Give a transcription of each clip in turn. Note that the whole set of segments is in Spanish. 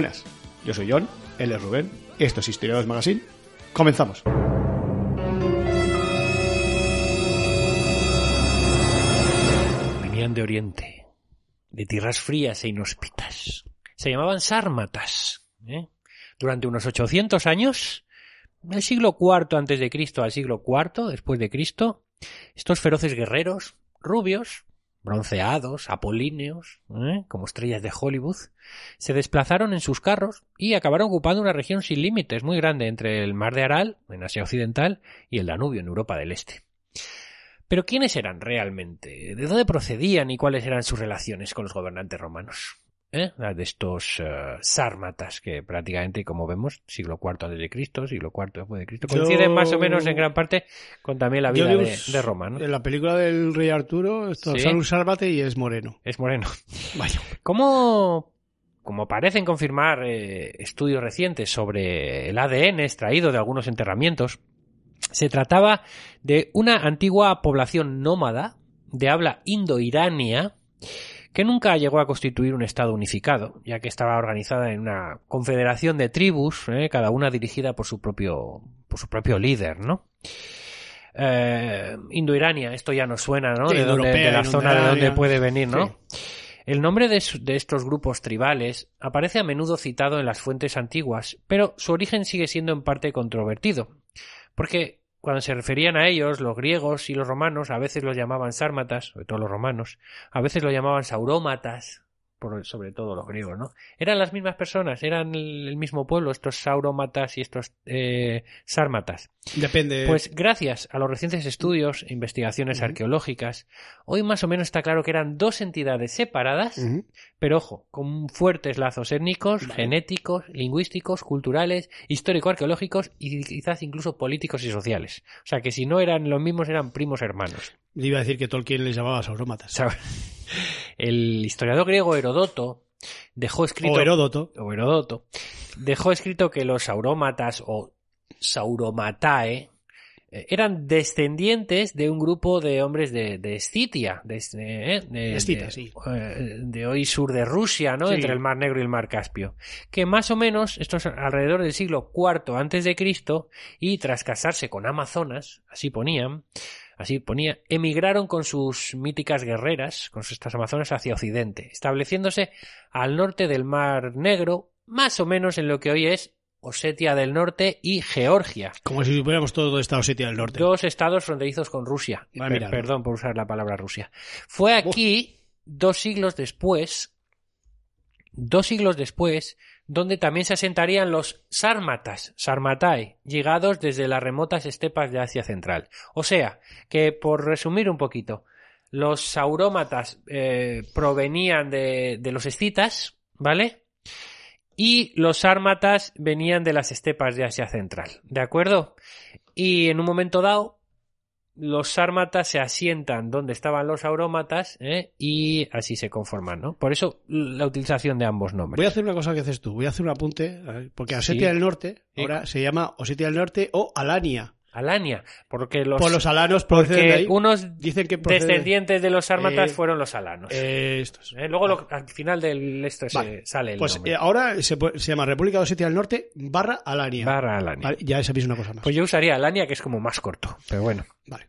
Buenas, yo soy John, él es Rubén, esto es Historiadores Magazine. Comenzamos. Venían de Oriente, de tierras frías e inhóspitas. Se llamaban sármatas. ¿eh? Durante unos 800 años, del siglo IV antes de Cristo al siglo IV después de Cristo, estos feroces guerreros, rubios, bronceados, apolíneos, ¿eh? como estrellas de Hollywood, se desplazaron en sus carros y acabaron ocupando una región sin límites muy grande entre el mar de Aral, en Asia Occidental, y el Danubio, en Europa del Este. Pero ¿quiénes eran realmente? ¿De dónde procedían y cuáles eran sus relaciones con los gobernantes romanos? ¿Eh? De estos uh, sármatas que prácticamente, como vemos, siglo IV antes de Cristo, siglo IV después de Cristo, coinciden Yo- más o menos en gran parte con también la vida vi de, un- de Roma, ¿no? En la película del Rey Arturo, esto Sí. sale un sálvate y es moreno. Es moreno. Vaya. Como, como parecen confirmar eh, estudios recientes sobre el ADN extraído de algunos enterramientos, se trataba de una antigua población nómada de habla indo-irania que nunca llegó a constituir un estado unificado, ya que estaba organizada en una confederación de tribus, eh, cada una dirigida por su propio, por su propio líder, ¿no? Eh, Indo-Irania, esto ya nos suena, ¿no? Sí, de, donde- europea, de la zona de donde puede venir, ¿no? Sí. El nombre de, de estos grupos tribales aparece a menudo citado en las fuentes antiguas, pero su origen sigue siendo en parte controvertido, porque cuando se referían a ellos, los griegos y los romanos a veces los llamaban sármatas, sobre todo los romanos, a veces los llamaban saurómatas, por, sobre todo los griegos, ¿no? Eran las mismas personas, eran el, mismo pueblo, estos saurómatas y estos eh, sármatas. Depende. Pues gracias a los recientes estudios e investigaciones arqueológicas, hoy más o menos está claro que eran dos entidades separadas, pero ojo, con fuertes lazos étnicos, Vale. genéticos, lingüísticos, culturales, histórico-arqueológicos y quizás incluso políticos y sociales. O sea que si no eran los mismos, eran primos hermanos. Yo iba a decir que Tolkien les llamaba saurómatas. El historiador griego Herodoto dejó escrito O Heródoto. o Herodoto, dejó escrito que los saurómatas o sauromatae eh, eran descendientes de un grupo de hombres de, de Escitia, de, de- Escita, de- sí. de hoy sur de Rusia, ¿no? Sí. Entre el Mar Negro y el Mar Caspio. Que más o menos, esto es alrededor del siglo IV antes de Cristo, y tras casarse con Amazonas, así ponían, así ponía, emigraron con sus míticas guerreras, con sus estas amazonas hacia Occidente, estableciéndose al norte del Mar Negro, más o menos en lo que hoy es Osetia del Norte y Georgia. Como si supiéramos todo esta Osetia del Norte. Dos estados fronterizos con Rusia. Ah, Per- perdón por usar la palabra Rusia. Fue aquí, dos siglos después, dos siglos después, donde también se asentarían los sármatas, sarmatai, llegados desde las remotas estepas de Asia Central. O sea, que por resumir un poquito, los saurómatas eh, provenían de, de los escitas, ¿vale? Y los sármatas venían de las estepas de Asia Central, ¿de acuerdo? Y en un momento dado, los sármatas se asientan donde estaban los aurómatas ¿eh? y así se conforman, ¿no? Por eso la utilización de ambos nombres. Voy a hacer una cosa que haces tú. Voy a hacer un apunte. ver, Porque Osetia Sí. del Norte Sí. ahora se llama Osetia del Norte o Alania. Alania, porque los, Por los alanos de ahí. unos Dicen que procede- descendientes de los sármatas Eh, fueron los alanos. Eh, estos. ¿Eh? Luego lo- al final del esto se- Vale. sale el Pues nombre. ahora se, se llama República de Osetia del Norte barra Alania. Barra Alania. Vale, ya sabéis una cosa más. Pues yo usaría Alania, que es como más corto, pero bueno. Vale.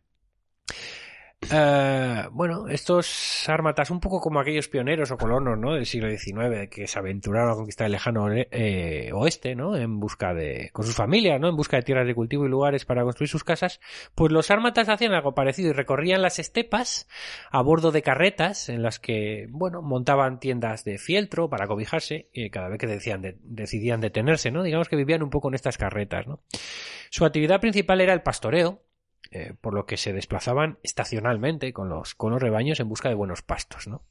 Eh, bueno, estos sármatas, un poco como aquellos pioneros o colonos ¿no? del siglo XIX que se aventuraron a conquistar el lejano eh, oeste, ¿no? En busca de, con sus familias, ¿no? En busca de tierras de cultivo y lugares para construir sus casas, pues los sármatas hacían algo parecido y recorrían las estepas a bordo de carretas en las que, bueno, montaban tiendas de fieltro para cobijarse y cada vez que decían de- decidían detenerse, ¿no? Digamos que vivían un poco en estas carretas, ¿no? Su actividad principal era el pastoreo, eh, por lo que se desplazaban estacionalmente con los, con los rebaños en busca de buenos pastos, ¿no?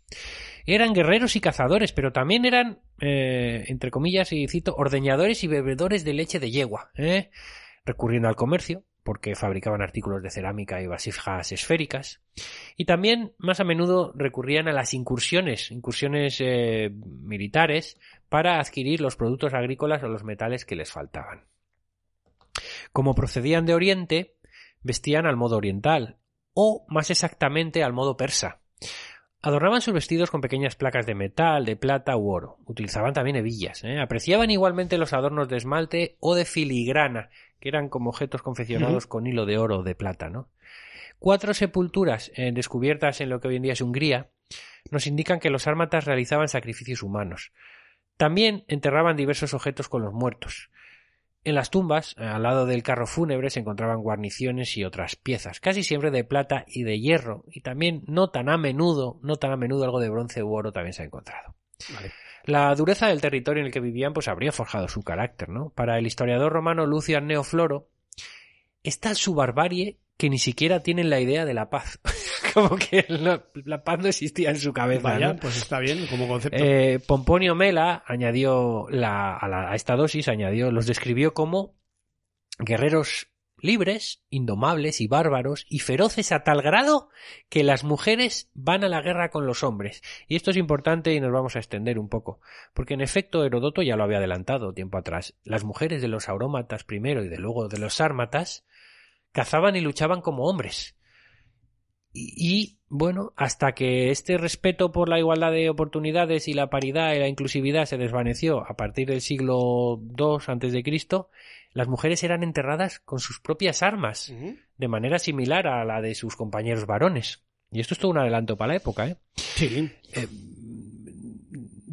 Eran guerreros y cazadores, pero también eran, eh, entre comillas, y cito, ordeñadores y bebedores de leche de yegua, ¿eh? recurriendo al comercio, porque fabricaban artículos de cerámica y vasijas esféricas, y también más a menudo recurrían a las incursiones, incursiones eh, militares, para adquirir los productos agrícolas o los metales que les faltaban. Como procedían de Oriente, vestían al modo oriental, o más exactamente al modo persa. Adornaban sus vestidos con pequeñas placas de metal, de plata u oro. Utilizaban también hebillas. ¿eh? Apreciaban igualmente los adornos de esmalte o de filigrana, que eran como objetos confeccionados con hilo de oro o de plata, ¿no? Cuatro sepulturas eh, descubiertas en lo que hoy en día es Hungría nos indican que los ármatas realizaban sacrificios humanos. También enterraban diversos objetos con los muertos. En las tumbas, al lado del carro fúnebre, se encontraban guarniciones y otras piezas, casi siempre de plata y de hierro, y también no tan a menudo, no tan a menudo algo de bronce u oro también se ha encontrado. Vale. La dureza del territorio en el que vivían pues habría forjado su carácter, ¿no? Para el historiador romano Lucian Neofloro, está su barbarie que ni siquiera tienen la idea de la paz. Como que la, la paz no existía en su cabeza. Vaya, ¿no? pues está bien como concepto. Eh, Pomponio Mela añadió la, a, la- a esta dosis, añadió, los describió como guerreros libres, indomables y bárbaros y feroces a tal grado que las mujeres van a la guerra con los hombres. Y esto es importante y nos vamos a extender un poco, porque en efecto Herodoto ya lo había adelantado tiempo atrás. Las mujeres de los aurómatas primero y de luego de los sármatas cazaban y luchaban como hombres. Y, bueno, hasta que este respeto por la igualdad de oportunidades y la paridad y la inclusividad se desvaneció a partir del siglo II antes de Cristo, las mujeres eran enterradas con sus propias armas, de manera similar a la de sus compañeros varones. Y esto es todo un adelanto para la época, ¿eh? Sí, Eh,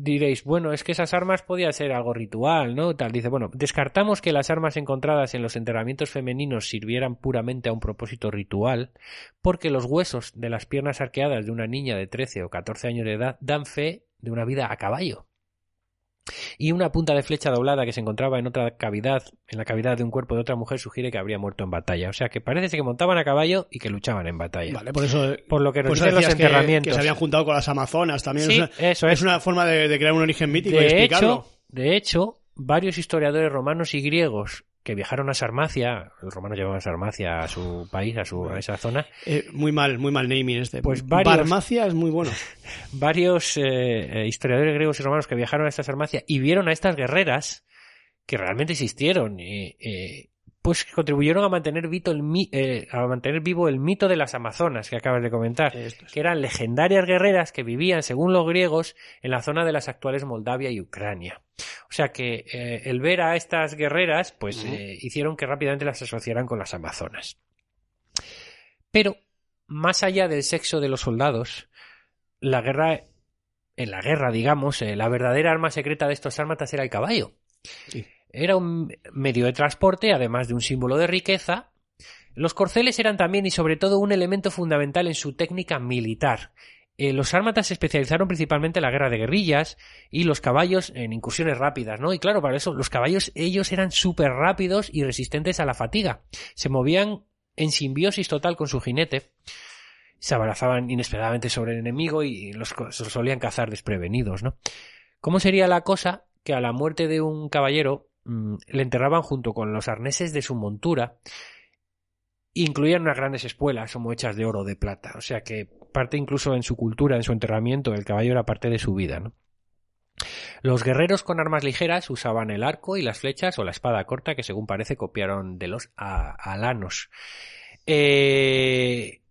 diréis, bueno, es que esas armas podían ser algo ritual, ¿no? Tal, dice, bueno, descartamos que las armas encontradas en los enterramientos femeninos sirvieran puramente a un propósito ritual, porque los huesos de las piernas arqueadas de una niña de 13 o 14 años de edad dan fe de una vida a caballo. Y una punta de flecha doblada que se encontraba en otra cavidad, en la cavidad de un cuerpo de otra mujer, sugiere que habría muerto en batalla. O sea que parece que montaban a caballo y que luchaban en batalla. Vale, por eso. Por lo que nos dicen los que- enterramientos. Que, se habían juntado con las amazonas también. Sí, es, una, eso es. es una forma de, de crear un origen mítico y de explicarlo. hecho, de hecho, varios historiadores romanos y griegos que viajaron a Sarmacia, los romanos llevaban Sarmacia a su país, a, su, a esa zona, Eh, muy mal, muy mal naming este. Pues varios- Barmacia es muy bueno. varios eh, eh, historiadores griegos y romanos que viajaron a esta Sarmacia y vieron a estas guerreras que realmente existieron, eh, pues contribuyeron a mantener, vito el mi- eh, a mantener vivo el mito de las amazonas que acabas de comentar. Es. que eran legendarias guerreras que vivían, según los griegos, en la zona de las actuales Moldavia y Ucrania. O sea que eh, el ver a estas guerreras, pues eh, hicieron que rápidamente las asociaran con las amazonas. Pero, más allá del sexo de los soldados, la guerra, en la guerra, digamos, la verdadera arma secreta de estos sármatas era el caballo. Sí. Era un medio de transporte, además de un símbolo de riqueza. Los corceles eran también y sobre todo un elemento fundamental en su técnica militar. Eh, los sármatas se especializaron principalmente en la guerra de guerrillas y los caballos en incursiones rápidas, ¿no? Y claro, para eso los caballos ellos eran súper rápidos y resistentes a la fatiga. Se movían en simbiosis total con su jinete. Se abrazaban inesperadamente sobre el enemigo y los, solían cazar desprevenidos, ¿no? ¿Cómo sería la cosa que a la muerte de un caballero le enterraban junto con los arneses de su montura incluían unas grandes espuelas como hechas de oro o de plata. O sea que parte incluso en su cultura, en su enterramiento, el caballo era parte de su vida. Los guerreros con armas ligeras usaban el arco y las flechas o la espada corta que según parece copiaron de los alanos. Eh,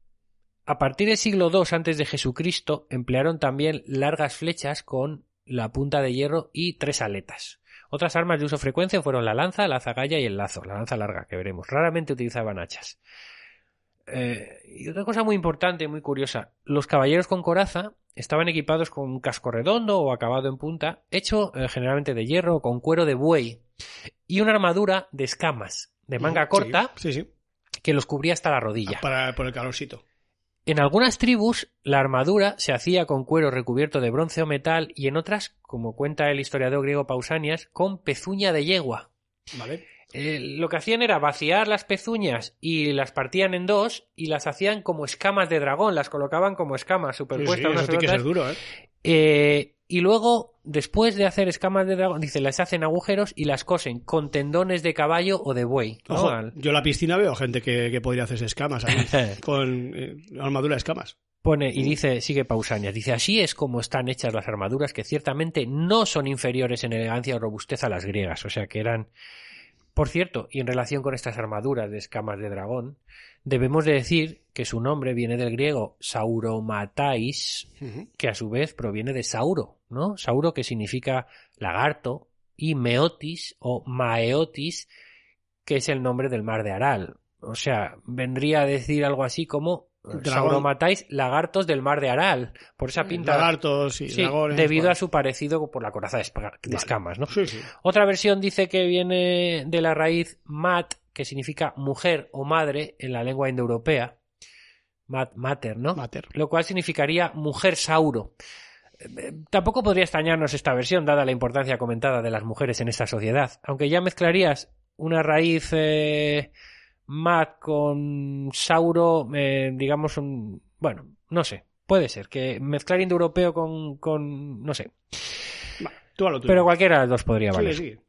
a partir del siglo II antes de Jesucristo emplearon también largas flechas con la punta de hierro y tres aletas. Otras armas de uso frecuente fueron la lanza, la zagalla y el lazo, la lanza larga que veremos. Raramente utilizaban hachas. Eh, y otra cosa muy importante, muy curiosa, los caballeros con coraza estaban equipados con un casco redondo o acabado en punta, hecho eh, generalmente de hierro o con cuero de buey, y una armadura de escamas, de manga Sí, corta, Sí, sí. que los cubría hasta la rodilla. Para, por el calorcito. En algunas tribus, la armadura se hacía con cuero recubierto de bronce o metal, y en otras, como cuenta el historiador griego Pausanias, con pezuña de yegua. Vale. Eh, lo que hacían era vaciar las pezuñas y las partían en dos y las hacían como escamas de dragón, las colocaban como escamas Sí, sí, superpuestas unas eso tiene que ser duro, ¿eh? Eh, y luego, después de hacer escamas de dragón, dice, las hacen agujeros y las cosen con tendones de caballo o de buey. ¿no? Ojo, Al- yo en la piscina veo gente que, que podría hacerse escamas ahí, con eh, armadura de escamas. Pone y dice, sigue Pausanias, dice, así es como están hechas las armaduras que ciertamente no son inferiores en elegancia o robustez a las griegas, o sea que eran Por cierto, y en relación con estas armaduras de escamas de dragón, debemos de decir que su nombre viene del griego sauromatais, que a su vez proviene de sauro, ¿no? Sauro que significa lagarto, y meotis o maeotis, que es el nombre del mar de Aral. O sea, vendría a decir algo así como eh, Dragón. sauromatais, lagartos del mar de Aral, por esa pinta Lagartos y Sí, dragones. debido bueno. a su parecido por la coraza de, de escamas, ¿no? Sí, sí. Otra versión dice que viene de la raíz mat, que significa mujer o madre en la lengua indoeuropea. Mat, mater, ¿no? Mater. Lo cual significaría mujer sauro. Eh, eh, Tampoco podría extrañarnos esta versión, dada la importancia comentada de las mujeres en esta sociedad. Aunque ya mezclarías una raíz eh, mat con sauro, eh, digamos, un. Bueno, no sé. Puede ser que mezclar indoeuropeo con, con. no sé. Va, tú a lo tuyo. Pero cualquiera de los dos podría valer.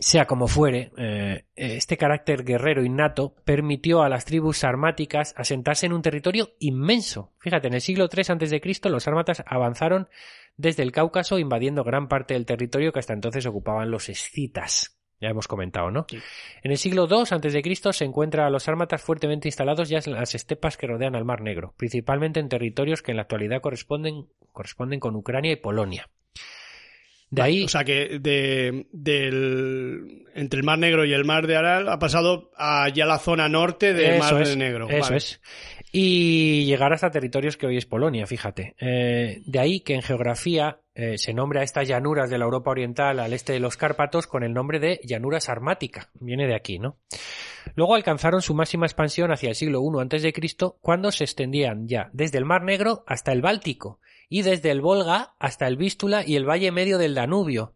Sea como fuere, eh, este carácter guerrero innato permitió a las tribus sarmáticas asentarse en un territorio inmenso. Fíjate, en el siglo III a.C. los sármatas avanzaron desde el Cáucaso invadiendo gran parte del territorio que hasta entonces ocupaban los escitas. Ya hemos comentado, ¿no? Sí. En el siglo II a.C. se encuentra a los sármatas fuertemente instalados ya en las estepas que rodean al Mar Negro, principalmente en territorios que en la actualidad corresponden, corresponden con Ucrania y Polonia. De ahí, O sea que de, del, entre el Mar Negro y el Mar de Aral ha pasado a ya la zona norte del Mar es, Negro. Eso Vale. es. Y llegar hasta territorios que hoy es Polonia, fíjate. Eh, de ahí que en geografía eh, se nombra a estas llanuras de la Europa Oriental al este de los Cárpatos con el nombre de llanura sarmática. Viene de aquí, ¿no? Luego alcanzaron su máxima expansión hacia el siglo I a.C., cuando se extendían ya desde el Mar Negro hasta el Báltico y desde el Volga hasta el Vístula y el valle medio del Danubio.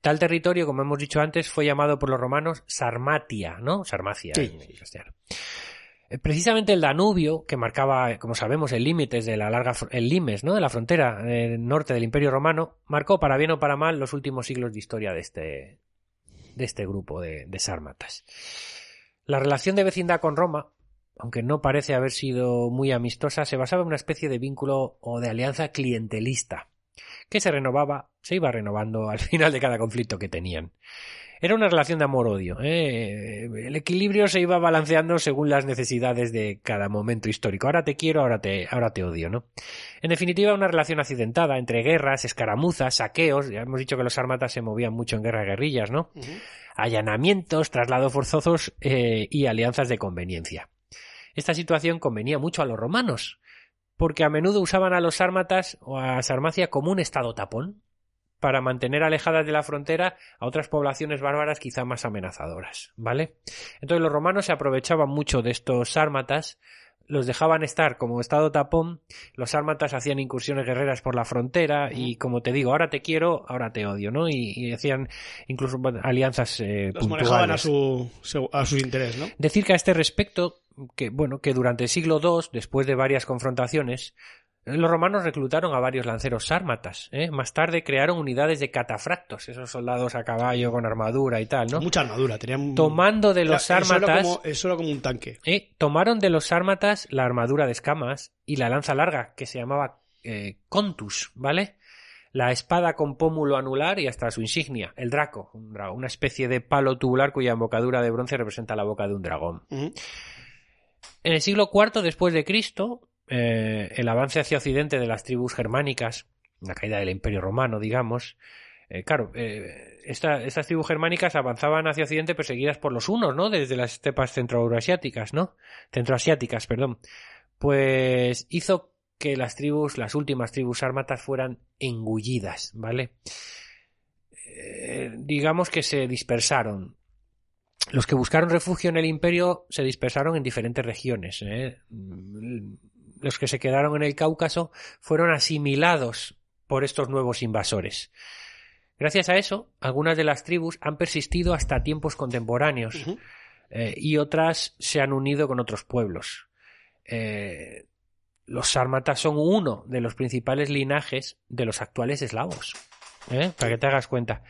Tal territorio, como hemos dicho antes, fue llamado por los romanos Sarmatia, ¿no? Sarmacia Sí. en castellano. Eh, Precisamente el Danubio, que marcaba, como sabemos, el límite de la larga, el limes, ¿no? De la frontera eh, norte del Imperio Romano, marcó para bien o para mal los últimos siglos de historia de este, de este grupo de, de sármatas. La relación de vecindad con Roma, aunque no parece haber sido muy amistosa, se basaba en una especie de vínculo o de alianza clientelista, que se renovaba, se iba renovando al final de cada conflicto que tenían. Era una relación de amor-odio. ¿eh? El equilibrio se iba balanceando según las necesidades de cada momento histórico. Ahora te quiero, ahora te, ahora te odio, ¿no? En definitiva, una relación accidentada entre guerras, escaramuzas, saqueos. Ya hemos dicho que los armatas se movían mucho en guerra de guerrillas, ¿no? Allanamientos, traslados forzosos eh, y alianzas de conveniencia. Esta situación convenía mucho a los romanos, porque a menudo usaban a los sármatas o a Sarmacia como un estado tapón para mantener alejadas de la frontera a otras poblaciones bárbaras quizá más amenazadoras, ¿vale? Entonces los romanos se aprovechaban mucho de estos sármatas, los dejaban estar como estado tapón, los sármatas hacían incursiones guerreras por la frontera y como te digo, ahora te quiero, ahora te odio, ¿no? Y, y hacían incluso alianzas eh, Los puntuales. manejaban a su, a su interés, ¿no? Decir que a este respecto, que bueno, que durante el siglo II, después de varias confrontaciones, los romanos reclutaron a varios lanceros sármatas. ¿eh? Más tarde crearon unidades de catafractos, esos soldados a caballo con armadura y tal, ¿no? Mucha armadura. Tenían... Tomando de los eso sármatas, como- Eso era como un tanque. eh, tomaron de los sármatas la armadura de escamas y la lanza larga, que se llamaba eh, contus, ¿vale? La espada con pómulo anular y hasta su insignia, el draco, un una especie de palo tubular cuya embocadura de bronce representa la boca de un dragón. En el siglo IV después de Cristo, eh, el avance hacia occidente de las tribus germánicas, la caída del Imperio Romano, digamos, eh, claro, eh, esta- estas tribus germánicas avanzaban hacia occidente perseguidas por los hunos, ¿no? Desde las estepas centroasiáticas, ¿no? Centroasiáticas, perdón. Pues hizo que las tribus, las últimas tribus sármatas fueran engullidas, ¿vale? Digamos que se dispersaron. Los que buscaron refugio en el imperio se dispersaron en diferentes regiones. Los que se quedaron en el Cáucaso fueron asimilados por estos nuevos invasores. Gracias a eso, algunas de las tribus han persistido hasta tiempos contemporáneos eh, y otras se han unido con otros pueblos. Eh, los sármatas son uno de los principales linajes de los actuales eslavos. ¿eh? Para que te hagas cuenta.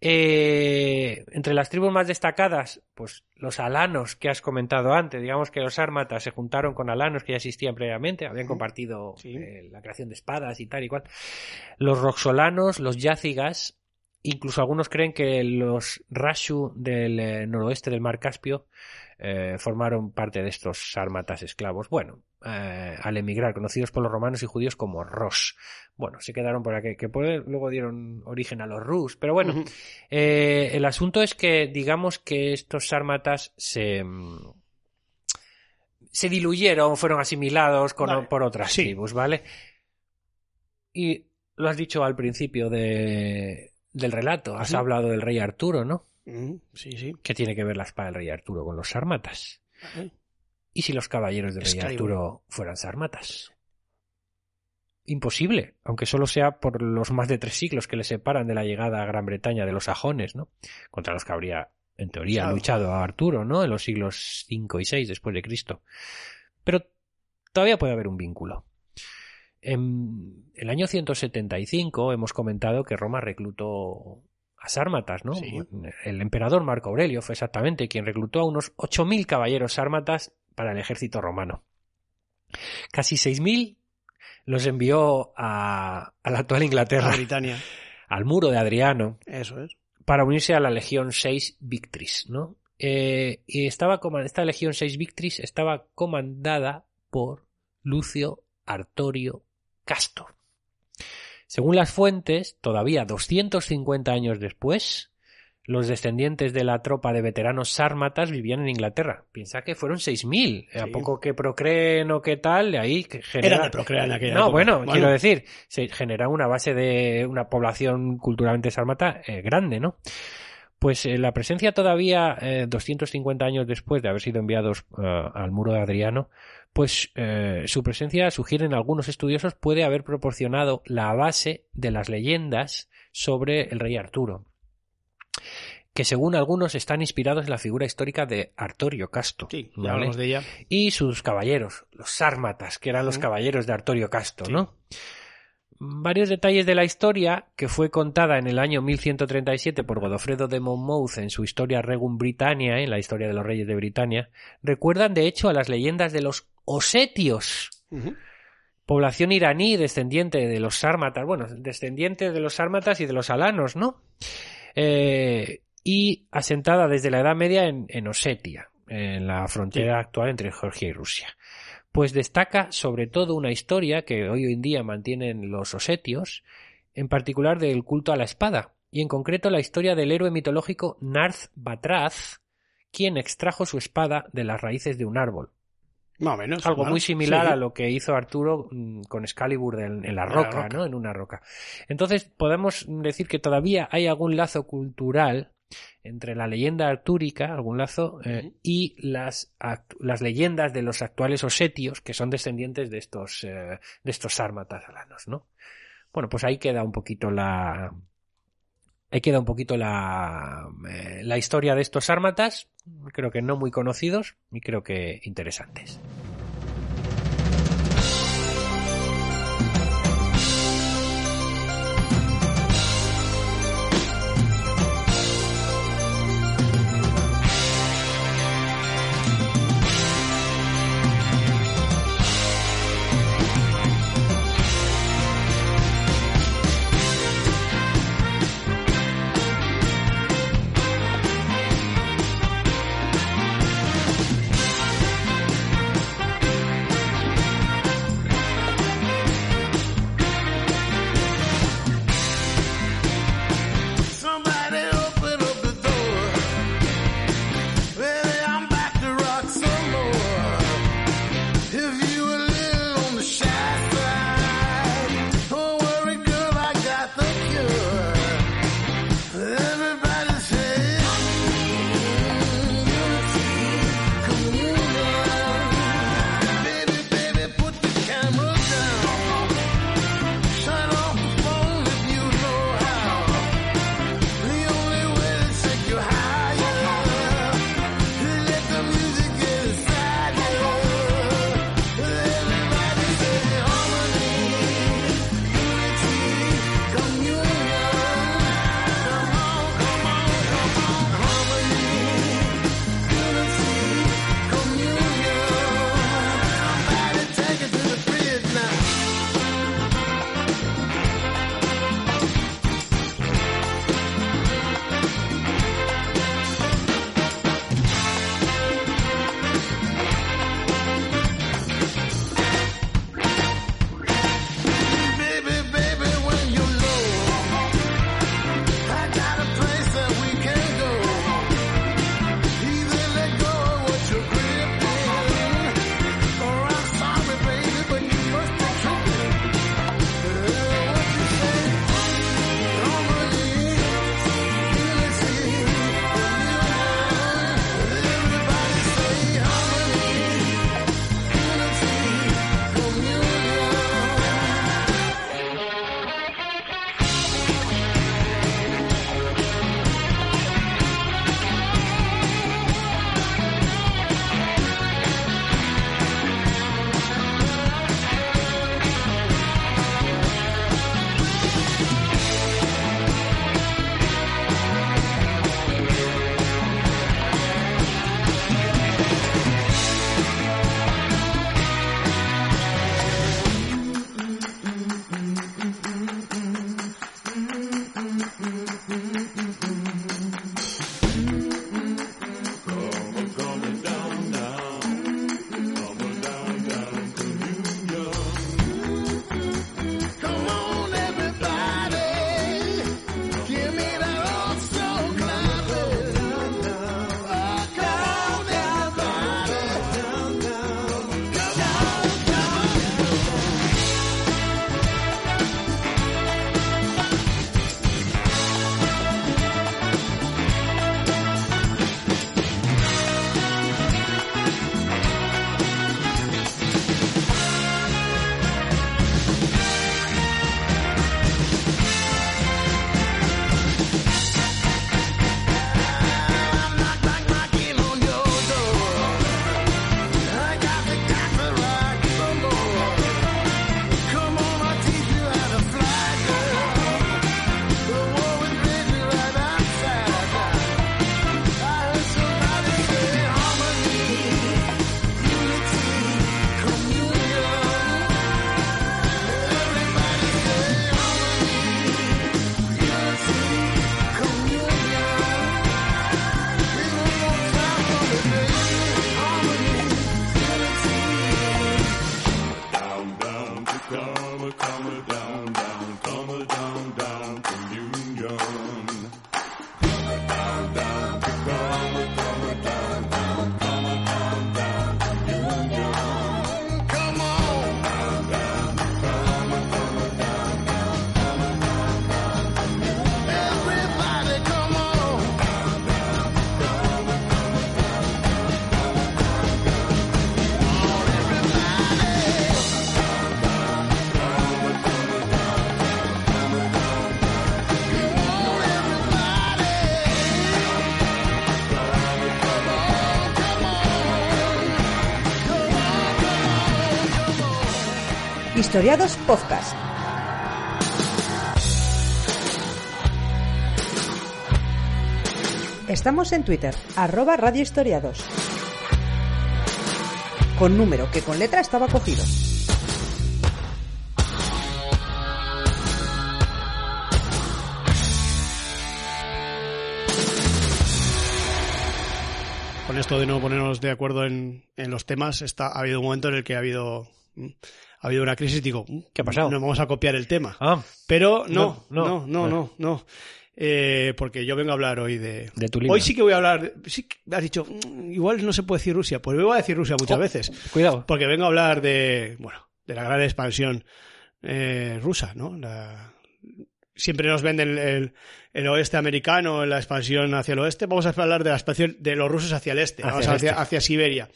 Eh, entre las tribus más destacadas, pues los alanos que has comentado antes, digamos que los sármatas se juntaron con alanos que ya existían previamente, habían compartido Sí. eh, la creación de espadas y tal y cual. Los roxolanos, los yácigas incluso algunos creen que los Rashu del eh, noroeste del mar Caspio formaron parte de estos sármatas esclavos. Bueno, eh, al emigrar, conocidos por los romanos y judíos como Ros. Bueno, se quedaron por aquí, que luego dieron origen a los Rus. Pero bueno, eh, el asunto es que, digamos que estos sármatas se, mm, se diluyeron, fueron asimilados con, por otras tribus, ¿vale? Y lo has dicho al principio de, del relato, has hablado del rey Arturo, ¿no? Sí, sí. ¿Qué tiene que ver la espada del rey Arturo con los sármatas? ¿Y si los caballeros del rey Arturo fueran sármatas? Imposible, aunque solo sea por los más de tres siglos que le separan de la llegada a Gran Bretaña de los sajones, ¿no? Contra los que habría, en teoría, luchado a Arturo, ¿no? En los siglos 5 y 6 después de Cristo. Pero todavía puede haber un vínculo. En el año 175 hemos comentado que Roma reclutó sármatas, ¿no? El emperador Marco Aurelio fue exactamente quien reclutó a unos 8.000 caballeros sármatas para el ejército romano. Casi 6.000 los envió a, la actual Inglaterra. Britania. Al muro de Adriano. Eso es. Para unirse a la Legión 6 Victris, ¿no? Eh, y estaba esta Legión 6 Victris estaba comandada por Lucio Artorio Casto. Según las fuentes, todavía 250 años después, los descendientes de la tropa de veteranos sármatas vivían en Inglaterra. Piensa que fueron 6.000. A poco que procreen o qué tal, de ahí genera... Era de procrear en aquella No, bueno, quiero decir, se genera una base de una población culturalmente sármata eh, grande, ¿no? Pues eh, la presencia todavía, 250 eh, años después de haber sido enviados al muro de Adriano, pues eh, su presencia, sugieren algunos estudiosos, puede haber proporcionado la base de las leyendas sobre el rey Arturo, que según algunos están inspirados en la figura histórica de Artorio Casto. Sí, hablamos de ella. Y sus caballeros, los sármatas, que eran los caballeros de Artorio Casto, ¿no? varios detalles de la historia, que fue contada en el año 1137 por Godofredo de Monmouth en su Historia Regum Britannia, en la historia de los reyes de Britania, recuerdan de hecho a las leyendas de los osetios, población iraní descendiente de los sármatas, bueno, descendiente de los sármatas y de los alanos, ¿no? Eh, y asentada desde la Edad Media en, Osetia, en la frontera actual entre Georgia y Rusia pues destaca sobre todo una historia que hoy en día mantienen los osetios, en particular del culto a la espada, y en concreto la historia del héroe mitológico Narth Batraz, quien extrajo su espada de las raíces de un árbol. Más o menos. Algo muy similar a lo que hizo Arturo mm, con Excalibur en, la roca, ¿no? En una roca. Entonces podemos decir que todavía hay algún lazo cultural entre la leyenda artúrica, algún lazo, eh, y las, las leyendas de los actuales osetios, que son descendientes de estos, eh, de estos sármatas alanos, ¿no? Bueno, pues ahí queda un poquito la, ahí queda un poquito la, eh, la historia de estos sármatas, creo que no muy conocidos y creo que interesantes. Historiados Podcast. Estamos en Twitter, arroba Radio Historiados. Con número que con letra estaba cogido. Con esto de no ponernos de acuerdo en, en los temas, está, ha habido un momento en el que ha habido mm, ha habido una crisis, digo, mm, ¿Qué ha pasado? No vamos a copiar el tema. Ah, Pero no, No, no, no. no, no. Eh, porque yo vengo a hablar hoy de... de tu libro. Hoy sí que voy a hablar... Sí has dicho, mm, igual no se puede decir Rusia. Pues voy a decir Rusia muchas Oh. veces. Cuidado. Porque vengo a hablar de, bueno, de la gran expansión eh, rusa, ¿no? La- siempre nos venden el, el oeste americano, la expansión hacia el oeste. Vamos a hablar de la expansión de los rusos hacia el este, Hacia vamos el hacia, este. hacia Siberia.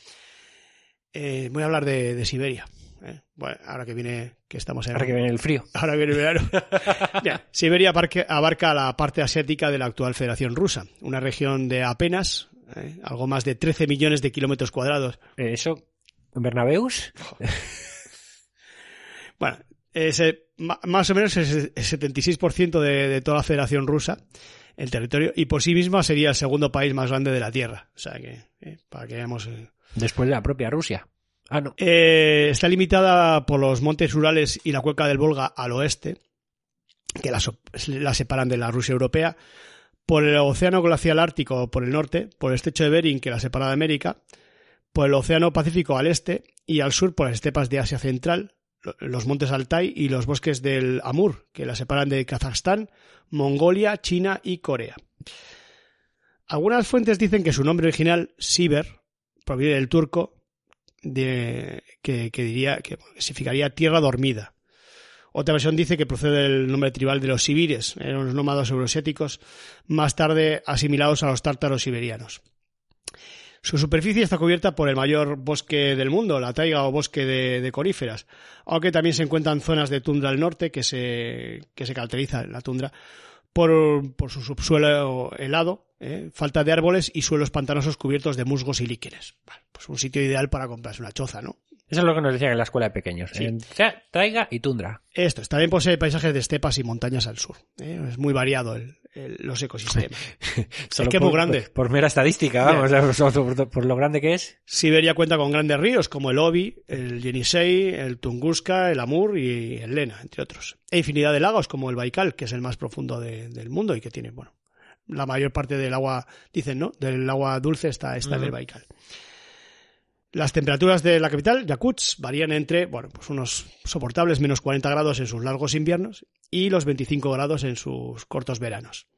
Eh, voy a hablar de, de Siberia. ¿Eh? Bueno, ahora que viene, que estamos en... Ahora que viene el frío. Ahora viene el verano. Siberia abarca la parte asiática de la actual Federación Rusa, una región de apenas eh, algo más de 13 millones de kilómetros cuadrados. Eh, Eso, Bernabeus. Bueno, ese, más o menos el 76% de, de toda la Federación Rusa, el territorio, y por sí misma sería el segundo país más grande de la Tierra. O sea que, eh, para que veamos. eh. Después de la propia Rusia. Ah. Eh, está limitada por los montes Urales y la cuenca del Volga al oeste, que la, la separan de la Rusia europea, por el océano glacial ártico por el norte, por el estrecho de Bering, que la separa de América, por el océano Pacífico al este y al sur por las estepas de Asia Central, lo- los montes Altai y los bosques del Amur, que la separan de Kazajstán, Mongolia, China y Corea. Algunas fuentes dicen que su nombre original, Siber, proviene del turco de, que, diría que significaría tierra dormida. Otra versión dice que procede del nombre tribal de los sibires, eran unos nómadas euroasiáticos más tarde asimilados a los tártaros siberianos. Su superficie está cubierta por el mayor bosque del mundo, la taiga o bosque de, de coníferas, aunque también se encuentran zonas de tundra al norte que se, que se caracteriza la tundra por, por su subsuelo helado, ¿eh? falta de árboles y suelos pantanosos cubiertos de musgos y líquenes. Pues un sitio ideal para comprarse una choza, ¿no? Eso es lo que nos decían en la escuela de pequeños. Sí. En taiga y tundra. Esto es, también posee paisajes de estepas y montañas al sur. ¿eh? Es muy variado el- el- los ecosistemas. Solo que es muy grande. Por, por mera estadística, vamos, por, lo grande que es. Siberia cuenta con grandes ríos como el Obi, el Yenisei, el Tunguska, el Amur y el Lena, entre otros. E infinidad de lagos como el Baikal, que es el más profundo de- del mundo y que tiene, bueno, la mayor parte del agua, dicen, ¿no? Del agua dulce está, está en el. Baikal. Las temperaturas de la capital, Yakutsk, varían entre, bueno, pues unos soportables menos 40 grados en sus largos inviernos y los 25 grados en sus cortos veranos.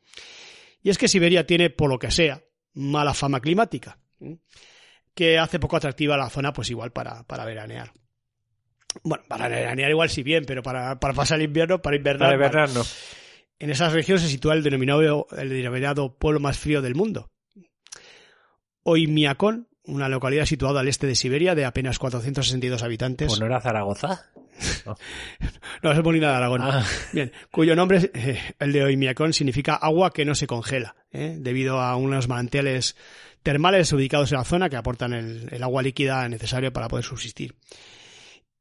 Y es que Siberia tiene, por lo que sea, mala fama climática, ¿eh? que hace poco atractiva la zona, pues igual para, para veranear. Bueno, para veranear igual sí bien, pero para, para pasar el invierno, para invernar. Para no. En esas regiones se sitúa el denominado, el denominado pueblo más frío del mundo. Oymyakon, una localidad situada al este de Siberia de apenas 462 habitantes. Pues no era Zaragoza. No, es Molina de Aragón. Ah. Bien, cuyo nombre, eh, el de Oymyakon, significa agua que no se congela, ¿eh? debido a unos manantiales termales ubicados en la zona que aportan el, el agua líquida necesaria para poder subsistir.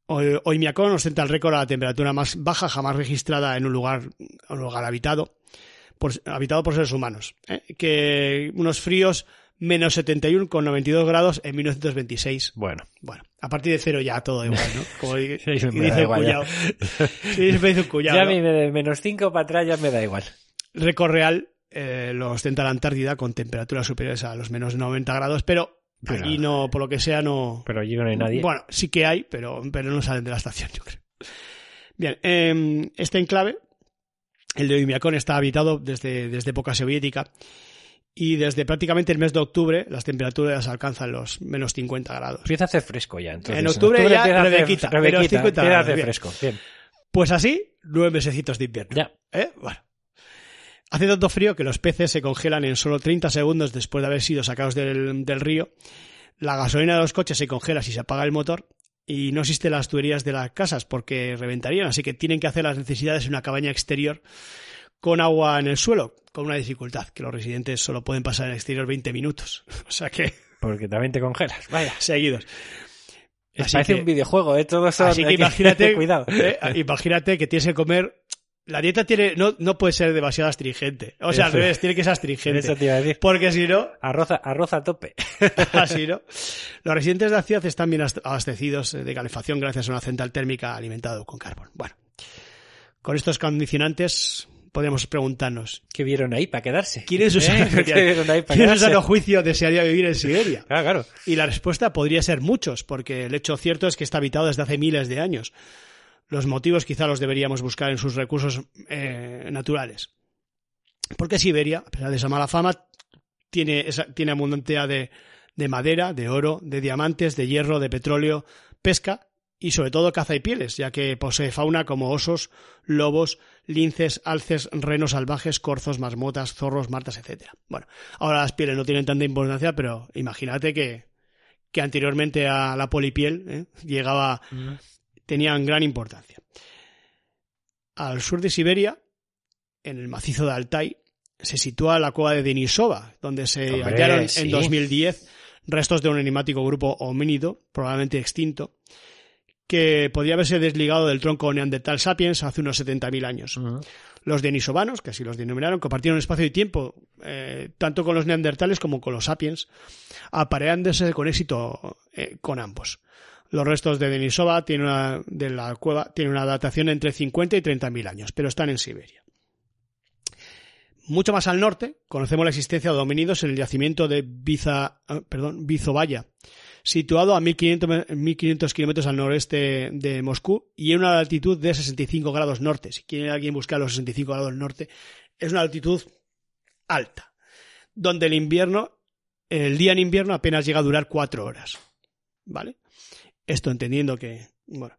Oymyakon ostenta el récord a la temperatura más baja jamás registrada en un lugar, un lugar habitado, por, habitado por seres humanos, ¿eh? que unos fríos menos 71,92 grados en 1926. Bueno, Bueno, a partir de cero ya todo igual, ¿no? Como Sí, me dice igual, ya. cuñado. Sí, siempre dice un cuñado. ya a mí me de menos 5 para atrás ya me da igual. Récord real eh, lo ostenta la Antártida con temperaturas superiores a los menos 90 grados, pero Pero- allí no, por lo que sea, no. Pero allí no hay nadie. Bueno, sí que hay, pero, pero no salen de la estación, yo creo. Bien, eh, este enclave, el de Oymyakon, está habitado desde, desde época soviética y desde prácticamente el mes de octubre las temperaturas alcanzan los menos 50 grados. Empieza a hacer fresco ya. Entonces, En octubre ya empieza a hacer- rebequita, rebequita, 50 empieza a grados, hacer fresco. Bien. Pues así, nueve mesecitos de invierno. Ya. ¿Eh? Bueno. Hace tanto frío que los peces se congelan en solo 30 segundos después de haber sido sacados del, del río. La gasolina de los coches se congela si se apaga el motor. Y no existen las tuberías de las casas porque reventarían, así que tienen que hacer las necesidades en una cabaña exterior con agua en el suelo, con una dificultad, que los residentes solo pueden pasar en el exterior 20 minutos. O sea que Porque también te congelas. Vaya. seguidos. Así Parece que- un videojuego, ¿eh? Todo eso. Así que imagínate, Cuidado. eh, imagínate que tienes que comer. La dieta tiene, no, no puede ser demasiado astringente. O sea, al revés, tiene que ser astringente. Eso te iba a decir. Porque si no, Arroz arroz a tope. así no. Los residentes de la ciudad están bien ast- abastecidos de calefacción gracias a una central térmica alimentada con carbón. Bueno, con estos condicionantes podemos preguntarnos: ¿Qué vieron ahí para quedarse? ¿quién en su sano, juicio desearía vivir en Siberia? Claro, claro. Y la respuesta podría ser muchos, porque el hecho cierto es que está habitado desde hace miles de años. Los motivos quizá los deberíamos buscar en sus recursos eh, naturales. Porque Siberia, a pesar de esa mala fama, tiene, esa- tiene abundancia de, de madera, de oro, de diamantes, de hierro, de petróleo, pesca y sobre todo caza y pieles, ya que posee fauna como osos, lobos, linces, alces, renos salvajes, corzos, marmotas, zorros, martas, etc. Bueno, ahora las pieles no tienen tanta importancia, pero imagínate que, que anteriormente a la polipiel ¿eh? llegaba tenían gran importancia. Al sur de Siberia, en el macizo de Altai, se sitúa la cueva de Denisova, donde se Hombre, hallaron sí. en 2010 restos de un enigmático grupo homínido, probablemente extinto, que podría haberse desligado del tronco Neandertal sapiens hace unos 70.000 años. Los denisovanos, que así los denominaron, compartieron espacio y tiempo eh, tanto con los neandertales como con los sapiens, apareándose con éxito eh, con ambos. Los restos de Denisova tienen una, de la cueva tienen una datación entre 50 y 30.000 años, pero están en Siberia. Mucho más al norte conocemos la existencia de homínidos en el yacimiento de Biza, ah, perdón, Bizovaya, situado a 1500, me- 1500 kilómetros al noreste de Moscú y en una altitud de 65 grados norte. Si quiere alguien buscar los 65 grados norte, es una altitud alta, donde el invierno, el día en invierno apenas llega a durar cuatro horas. ¿Vale? Esto entendiendo que, bueno,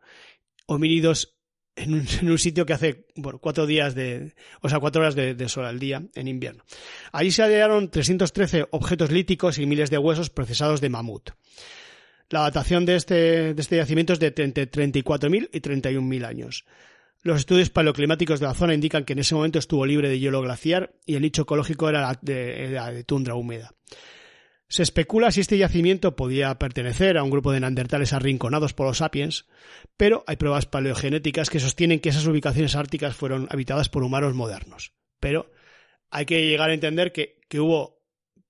homínidos en un, sitio que hace, cuatro días de, o sea, cuatro horas de, sol al día en invierno. Allí se hallaron 313 objetos líticos y miles de huesos procesados de mamut. La datación de este, de este yacimiento es de entre 34.000 y 31.000 años. Los estudios paleoclimáticos de la zona indican que en ese momento estuvo libre de hielo glaciar y el nicho ecológico era de, era de tundra húmeda. Se especula si este yacimiento podía pertenecer a un grupo de neandertales arrinconados por los sapiens, pero hay pruebas paleogenéticas que sostienen que esas ubicaciones árticas fueron habitadas por humanos modernos. Pero hay que llegar a entender que, que hubo,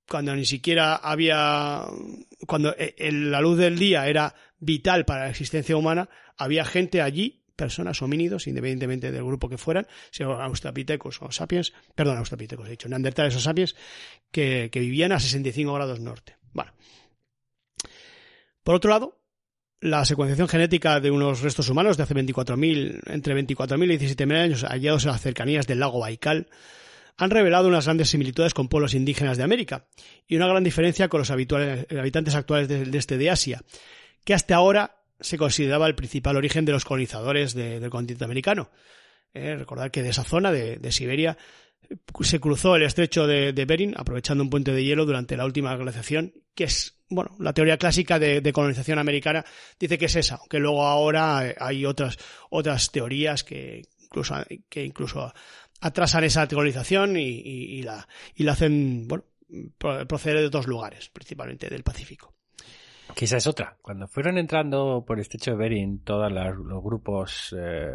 cuando ni siquiera había, cuando eh, la luz del día era vital para la existencia humana, había gente allí, personas homínidos, independientemente del grupo que fueran, si eran australopithecus o sapiens, perdón, australopithecus he dicho, neandertales o sapiens, que, que vivían a 65 grados norte. Bueno. Por otro lado, la secuenciación genética de unos restos humanos de hace 24.000, entre 24.000 y 17.000 años hallados en las cercanías del lago Baikal han revelado unas grandes similitudes con pueblos indígenas de América y una gran diferencia con los habituales- habitantes actuales del este de Asia, que hasta ahora se consideraba el principal origen de los colonizadores de- del continente americano. Eh, recordar que de esa zona, de, Siberia, se cruzó el estrecho de, Bering aprovechando un puente de hielo durante la última glaciación, que es, bueno, la teoría clásica de, colonización americana dice que es esa, aunque luego ahora eh, hay otras, otras teorías que incluso, que incluso atrasan esa colonización y, y- la, y la hacen, bueno, pro- proceder de otros lugares, principalmente del Pacífico. Que esa es otra. Cuando fueron entrando por el estrecho de Bering todos los grupos eh,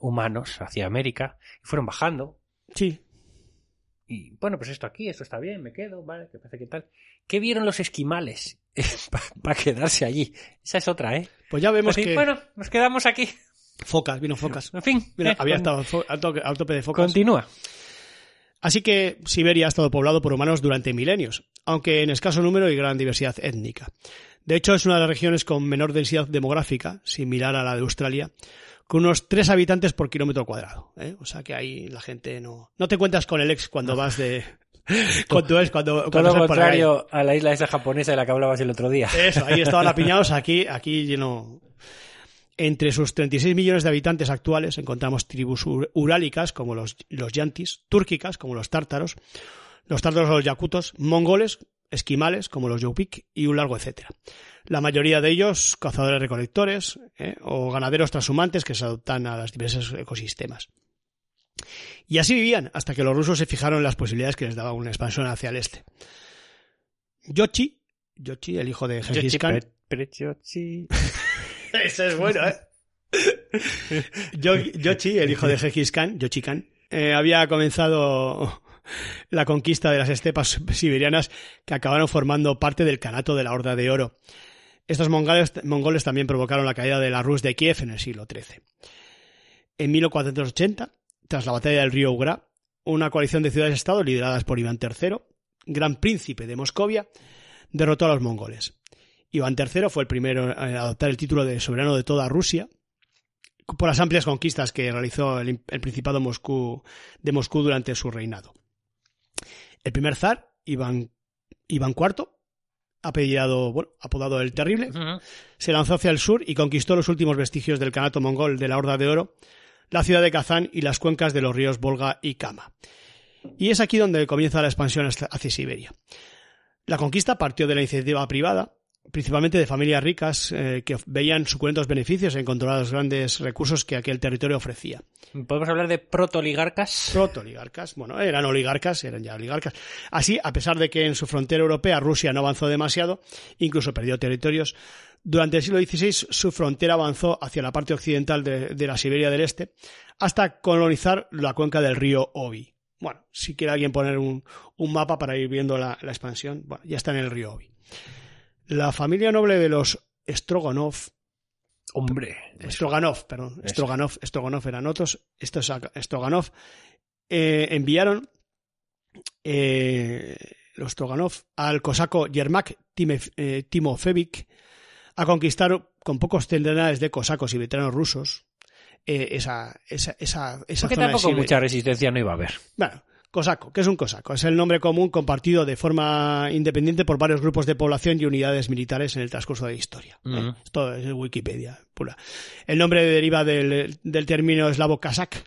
humanos hacia América, y fueron bajando, Sí, y bueno, pues esto aquí, esto está bien, me quedo, vale, que parece que tal. ¿Qué vieron los esquimales para quedarse allí? Esa es otra, ¿eh? pues ya vemos Así, que Bueno, nos quedamos aquí. focas, vino focas. En fin, Mira, eh, había con- estado al toque- al tope de focas. Continúa. Así que Siberia ha estado poblado por humanos durante milenios, aunque en escaso número y gran diversidad étnica. De hecho, es una de las regiones con menor densidad demográfica, similar a la de Australia, con unos tres habitantes por kilómetro cuadrado. ¿eh? O sea que ahí la gente no... No te cuentas con el ex cuando vas de... cuando es, cuando, Todo cuando lo contrario a la isla esa japonesa de la que hablabas el otro día. Eso, ahí estaban apiñados, aquí, aquí lleno. Entre sus 36 millones de habitantes actuales encontramos tribus ur- urálicas como los, los yantis, túrquicas como los tártaros, los tártaros o los yakutos, mongoles, esquimales como los yupik y un largo etcétera. La mayoría de ellos cazadores recolectores ¿eh? o ganaderos transhumantes que se adaptan a los diversos ecosistemas. Y así vivían hasta que los rusos se fijaron en las posibilidades que les daba una expansión hacia el este. Yochi, Yochi, el hijo de Yoshi Khan. Eso es bueno, ¿eh? Yo- Yochi, el hijo de Gengis Khan, Yochi Khan, eh, había comenzado la conquista de las estepas siberianas que acabaron formando parte del canato de la Horda de Oro. Estos mongoles, también provocaron la caída de la Rus de Kiev en el siglo XIII. En 1480, tras la batalla del río Ugra, una coalición de ciudades-estado lideradas por Iván III, gran príncipe de Moscovia, derrotó a los mongoles. Iván III fue el primero en adoptar el título de soberano de toda Rusia por las amplias conquistas que realizó el, Principado de Moscú durante su reinado. El primer zar, Iván, Iván IV, apellidado, bueno, apodado el Terrible, se lanzó hacia el sur y conquistó los últimos vestigios del canato mongol de la Horda de Oro, la ciudad de Kazán y las cuencas de los ríos Volga y Kama. Y es aquí donde comienza la expansión hacia Siberia. La conquista partió de la iniciativa privada, principalmente de familias ricas eh, que veían suculentos beneficios en controlar los grandes recursos que aquel territorio ofrecía. Podemos hablar de proto-oligarcas. Proto-oligarcas, bueno, eran oligarcas, eran ya oligarcas. Así, a pesar de que en su frontera europea Rusia no avanzó demasiado, incluso perdió territorios, durante el siglo XVI su frontera avanzó hacia la parte occidental de, de la Siberia del Este, hasta colonizar la cuenca del río Obi. Bueno, si quiere alguien poner un, un mapa para ir viendo la, la expansión, bueno, ya está en el río Obi. La familia noble de los Stroganov Hombre. Stroganov, perdón, Eso. Stroganov, Stroganov eran otros, estos Stroganov eh, enviaron eh, los Stroganov al cosaco Yermak eh, Timofevic a conquistar con pocos centenares de cosacos y veteranos rusos eh, esa, esa, esa, esa Porque zona de tampoco mucha resistencia no iba a haber. Bueno, cosaco, ¿qué es un cosaco? Es el nombre común compartido de forma independiente por varios grupos de población y unidades militares en el transcurso de la historia. Esto es Wikipedia. Pura. El nombre deriva del, del término eslavo kazak,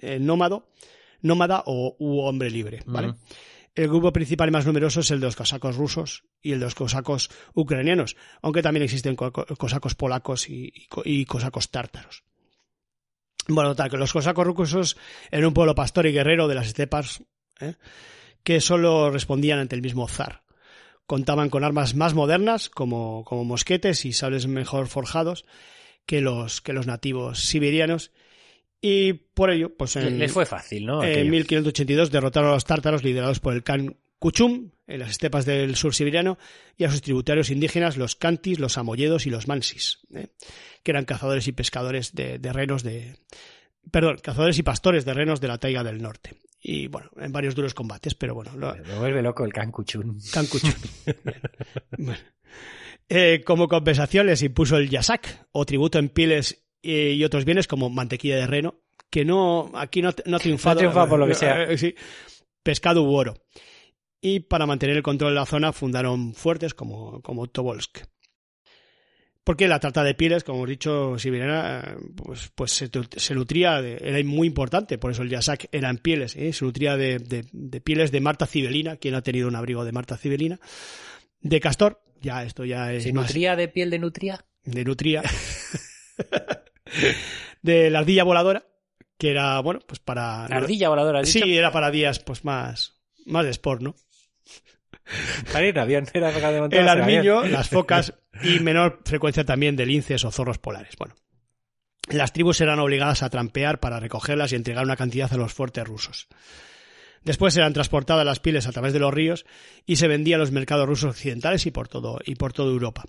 eh, nómado, nómada o u hombre libre. El grupo principal y más numeroso es el de los cosacos rusos y el de los cosacos ucranianos, aunque también existen co- co- cosacos polacos y, y co- y cosacos tártaros. Bueno, tal, que los cosacos rusos eran un pueblo pastor y guerrero de las estepas ¿eh? que solo respondían ante el mismo zar. Contaban con armas más modernas, como, como mosquetes y sables mejor forjados que los, que los nativos siberianos, y por ello, pues en, Les fue fácil, ¿no? en Aquello. 1582 derrotaron a los tártaros liderados por el Khan Kuchum en las estepas del sur siberiano y a sus tributarios indígenas, los Kantis, los Samoyedos y los Mansis, ¿eh? que eran cazadores y pescadores de, de renos de. Perdón, cazadores y pastores de renos de la taiga del norte. Y bueno, en varios duros combates, pero bueno, lo- Me vuelve loco el. Khan Kuchum. Bueno. Eh, como compensación les impuso el yasak, o tributo en pieles eh, y otros bienes como mantequilla de reno, que no aquí no, no ha triunfado. No ha triunfado por lo que sea. Sí. Pescado u oro. Y para mantener el control de la zona fundaron fuertes como, como Tobolsk. Porque la trata de pieles, como hemos dicho, siberiana, pues, pues se, nutría, de, era muy importante, por eso el yasak era en pieles, ¿eh? se nutría de, de- de pieles de Marta Cibelina, quien ha tenido un abrigo de Marta Cibelina, de castor, ya esto ya es ¿Se más nutría de piel de nutria? de nutria, de la ardilla voladora, que era, bueno, pues para... La ardilla voladora, ¿has dicho? Sí, era para días pues más, más de sport, ¿no? Para ir en avión, era para de montar El armiño, las focas y menor frecuencia también de linces o zorros polares. Bueno, las tribus eran obligadas a trampear para recogerlas y entregar una cantidad a los fuertes rusos. Después eran transportadas las pieles a través de los ríos y se vendían a los mercados rusos occidentales y por todo y por toda Europa.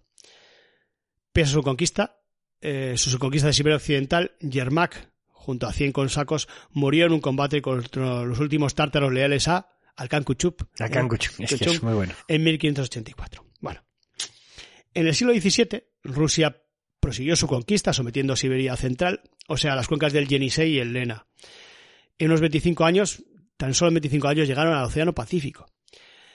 Pese a su conquista, eh, su, su conquista de Siberia Occidental, Yermak, junto a 100 consacos, murió en un combate contra los últimos tártaros leales a al Khan Kuchup, La Kankuchun, es que es muy bueno. en 1584. Bueno, en el siglo XVII, Rusia prosiguió su conquista sometiendo a Siberia Central, o sea, las cuencas del Yenisei y el Lena. En unos 25 años, tan solo en 25 años, llegaron al Océano Pacífico.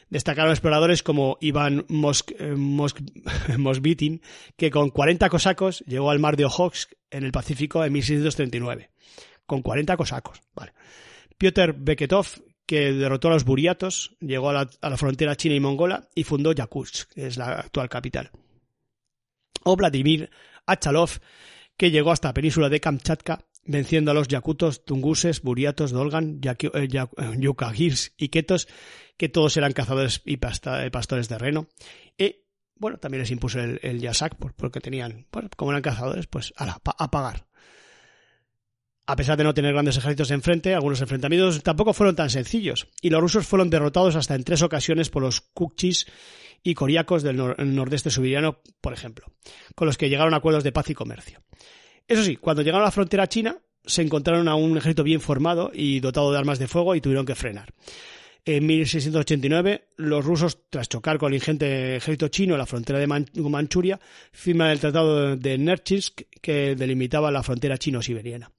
Destacaron exploradores como Iván Mosk, eh, Mosk- Mosbitin, que con 40 cosacos llegó al mar de Ojotsk en el Pacífico en 1639. Con 40 cosacos, vale. Piotr Beketov, que derrotó a los buriatos, llegó a la, a la frontera china y mongola y fundó Yakutsk, que es la actual capital. O Vladimir Achalov, que llegó hasta la península de Kamchatka, venciendo a los yakutos, tunguses, buriatos, dolgan, eh, eh, yukagirs y ketos, que todos eran cazadores y eh, pastores de reno. Y bueno, también les impuso el, Yasak, porque tenían, bueno, como eran cazadores, pues a, a pagar. A pesar de no tener grandes ejércitos enfrente, algunos enfrentamientos tampoco fueron tan sencillos, y los rusos fueron derrotados hasta en tres ocasiones por los Kukchis y Coriacos del nor nordeste subiriano, por ejemplo, con los que llegaron a acuerdos de paz y comercio. Eso sí, cuando llegaron a la frontera china, se encontraron a un ejército bien formado y dotado de armas de fuego y tuvieron que frenar. En 1689, los rusos, tras chocar con el ingente ejército chino en la frontera de Man Manchuria, firman el Tratado de Nerchinsk que delimitaba la frontera chino-siberiana.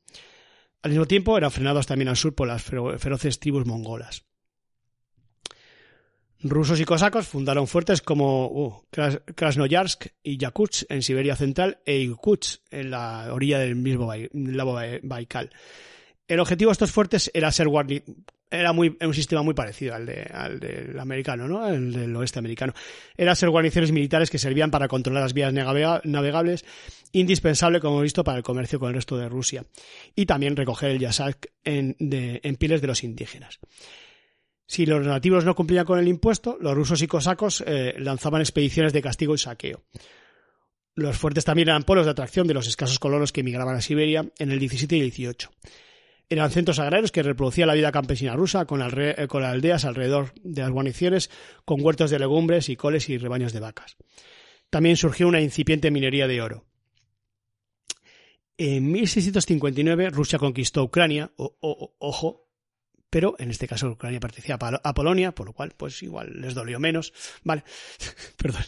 Al mismo tiempo, eran frenados también al sur por las feroces tribus mongolas. Rusos y cosacos fundaron fuertes como uh, Krasnoyarsk y Yakutsk en Siberia Central e Irkutsk en la orilla del mismo Baikal. El objetivo de estos fuertes era ser era muy, un sistema muy parecido al, de, al del americano, ¿no? El del oeste americano. Era ser guarniciones militares que servían para controlar las vías navegables, indispensable, como hemos visto, para el comercio con el resto de Rusia. Y también recoger el yasak en, de, en pieles de los indígenas. Si los nativos no cumplían con el impuesto, los rusos y cosacos eh, lanzaban expediciones de castigo y saqueo. Los fuertes también eran polos de atracción de los escasos colonos que emigraban a Siberia en el 17 y el 18. Eran centros agrarios que reproducían la vida campesina rusa con, eh, con aldeas alrededor de las guarniciones, con huertos de legumbres y coles y rebaños de vacas. También surgió una incipiente minería de oro. En 1659 Rusia conquistó Ucrania, ojo, pero en este caso Ucrania pertenecía a Polonia, por lo cual, pues igual les dolió menos. Vale, perdón.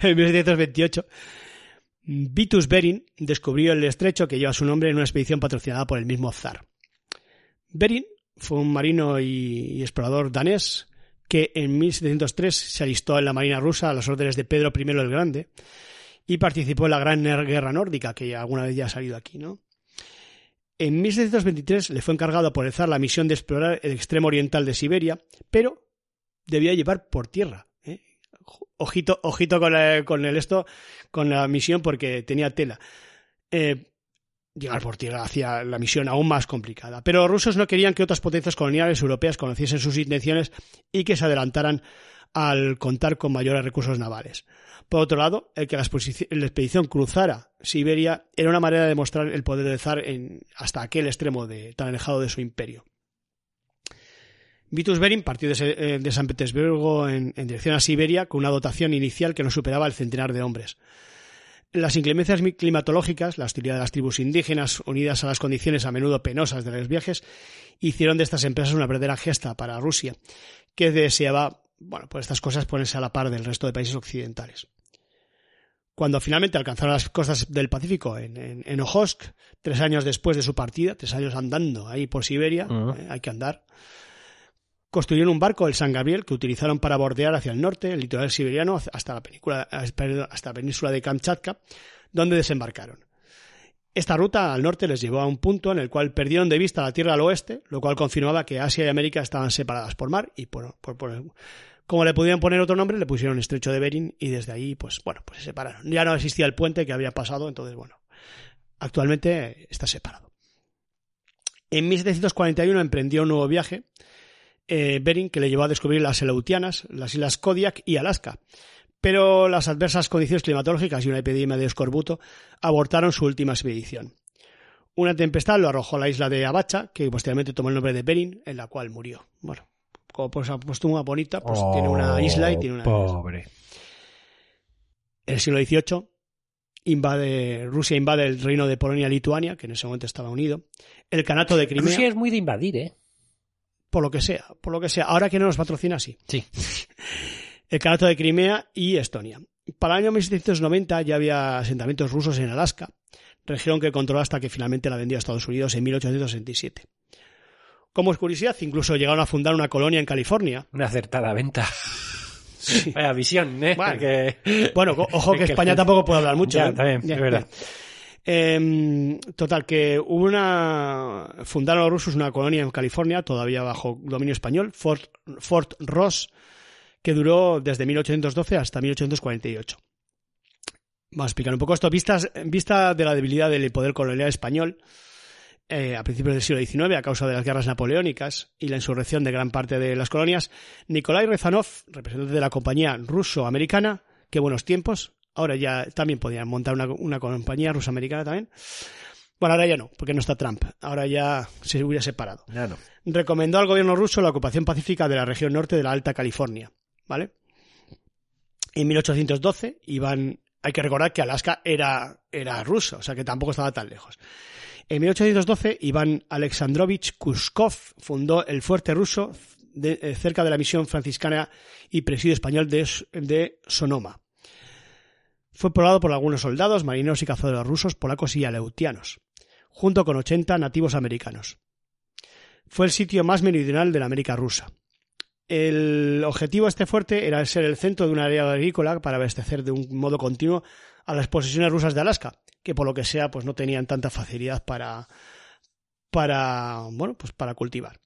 En 1728, Vitus Bering descubrió el estrecho que lleva su nombre en una expedición patrocinada por el mismo zar. Bering fue un marino y, explorador danés que en 1703 se alistó en la marina rusa a las órdenes de Pedro I el Grande y participó en la Gran Guerra Nórdica, que alguna vez ya ha salido aquí, ¿no? En 1723 le fue encargado por el la misión de explorar el extremo oriental de Siberia, pero debía llevar por tierra. ¿eh? Ojito, ojito con, con, el esto, con la misión porque tenía tela. Eh, llegar por tierra hacía la misión aún más complicada. Pero los rusos no querían que otras potencias coloniales europeas conociesen sus intenciones y que se adelantaran al contar con mayores recursos navales. Por otro lado, el que la, expedición cruzara Siberia era una manera de demostrar el poder del zar en, hasta aquel extremo de, tan alejado de su imperio. Vitus Bering partió de, eh, San Petersburgo en, dirección a Siberia con una dotación inicial que no superaba el centenar de hombres. Las inclemencias climatológicas, la hostilidad de las tribus indígenas, unidas a las condiciones a menudo penosas de los viajes, hicieron de estas empresas una verdadera gesta para Rusia, que deseaba bueno, pues estas cosas ponerse a la par del resto de países occidentales. Cuando finalmente alcanzaron las costas del Pacífico en, en, tres años después de su partida, tres años andando ahí por Siberia, eh, hay que andar, construyeron un barco, el San Gabriel, que utilizaron para bordear hacia el norte, el litoral siberiano, hasta la, hasta la península de Kamchatka, donde desembarcaron. Esta ruta al norte les llevó a un punto en el cual perdieron de vista la tierra al oeste, lo cual confirmaba que Asia y América estaban separadas por mar y por como le podían poner otro nombre, le pusieron estrecho de Bering y desde ahí, pues bueno, pues se separaron. Ya no existía el puente que había pasado, entonces bueno, actualmente está separado. En 1741 emprendió un nuevo viaje, eh, Bering, que le llevó a descubrir las Aleutianas, las islas Kodiak y Alaska. Pero las adversas condiciones climatológicas y una epidemia de escorbuto abortaron su última expedición. Una tempestad lo arrojó a la isla de Abacha, que posteriormente tomó el nombre de Bering, en la cual murió. Bueno, como pues una bonita, pues tiene una isla y tiene una. Pobre. En el siglo XVIII invade, Rusia invade el reino de Polonia-Lituania, que en ese momento estaba unido. El canato de Crimea. Rusia es muy de invadir, ¿eh? Por lo que sea, por lo que sea. Ahora que no nos patrocina, sí. Sí. el canato de Crimea y Estonia. Para el año 1790 ya había asentamientos rusos en Alaska, región que controló hasta que finalmente la vendió a Estados Unidos en 1867. Como curiosidad, incluso llegaron a fundar una colonia en California. Una acertada venta. Vaya visión, ¿eh? Bueno, ojo que, España tampoco puede hablar mucho. Ya, ¿eh? también, es verdad. Em, total, que hubo una. Fundaron los rusos una colonia en California, todavía bajo dominio español, Fort, Fort Ross, que duró desde 1812 hasta 1848. Vamos a explicar un poco esto. Vistas, vista de la debilidad del poder colonial español, eh, a principios del siglo XIX a causa de las guerras napoleónicas y la insurrección de gran parte de las colonias, Nikolai Rezanov, representante de la compañía ruso-americana, qué buenos tiempos. Ahora ya también podían montar una, una compañía rusa-americana también. Bueno, ahora ya no, porque no está Trump. Ahora ya se hubiera separado. Ya no. Recomendó al gobierno ruso la ocupación pacífica de la región norte de la Alta California. ¿Vale? En 1812 iban. Hay que recordar que Alaska era, era ruso, o sea que tampoco estaba tan lejos. En 1812, Iván Alexandrovich Kuskov fundó el fuerte ruso de- eh, cerca de la misión franciscana y presidio español de, de Sonoma. Fue poblado por algunos soldados, marineros y cazadores rusos, polacos y aleutianos, junto con 80 nativos americanos. Fue el sitio más meridional de la América rusa. El objetivo de este fuerte era ser el centro de un área agrícola para abastecer de un modo continuo a las posesiones rusas de Alaska, que por lo que sea pues no tenían tanta facilidad para para bueno, pues para cultivar.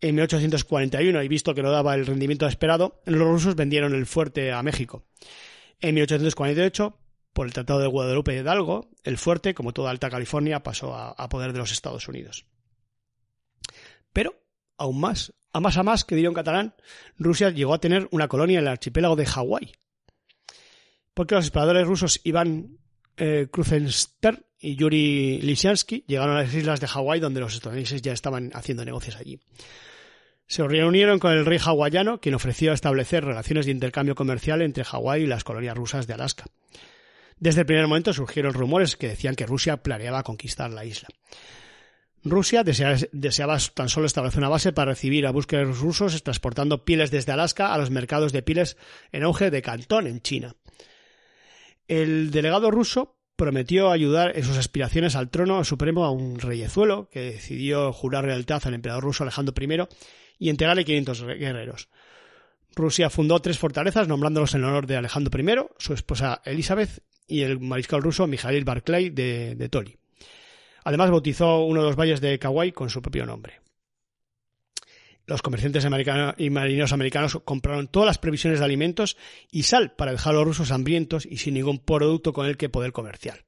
En 1841, y visto que no daba el rendimiento esperado, los rusos vendieron el fuerte a México. En 1848, por el Tratado de Guadalupe Hidalgo, el fuerte, como toda Alta California, pasó a, poder de los Estados Unidos. Pero, aún más, a más a más, que diría un catalán, Rusia llegó a tener una colonia en el archipiélago de Hawái. Porque los exploradores rusos Iván eh, Krusenstern y Yuri Lisiansky llegaron a las islas de Hawái donde los estadounidenses ya estaban haciendo negocios allí. Se reunieron con el rey hawaiano, quien ofreció establecer relaciones de intercambio comercial entre Hawái y las colonias rusas de Alaska. Desde el primer momento surgieron rumores que decían que Rusia planeaba conquistar la isla. Rusia deseaba, tan solo establecer una base para recibir a búsquedas rusos transportando pieles desde Alaska a los mercados de pieles en auge de Cantón, en China. El delegado ruso prometió ayudar en sus aspiraciones al trono supremo a un reyezuelo que decidió jurar lealtad al emperador ruso Alejandro I y entregarle 500 guerreros. Rusia fundó tres fortalezas nombrándolos en honor de Alejandro I, su esposa Elizabeth y el mariscal ruso Mijail Barclay de, de Toli. Además bautizó uno de los valles de Kauai con su propio nombre. Los comerciantes americanos y marineros americanos compraron todas las previsiones de alimentos y sal para dejar a los rusos hambrientos y sin ningún producto con el que poder comerciar.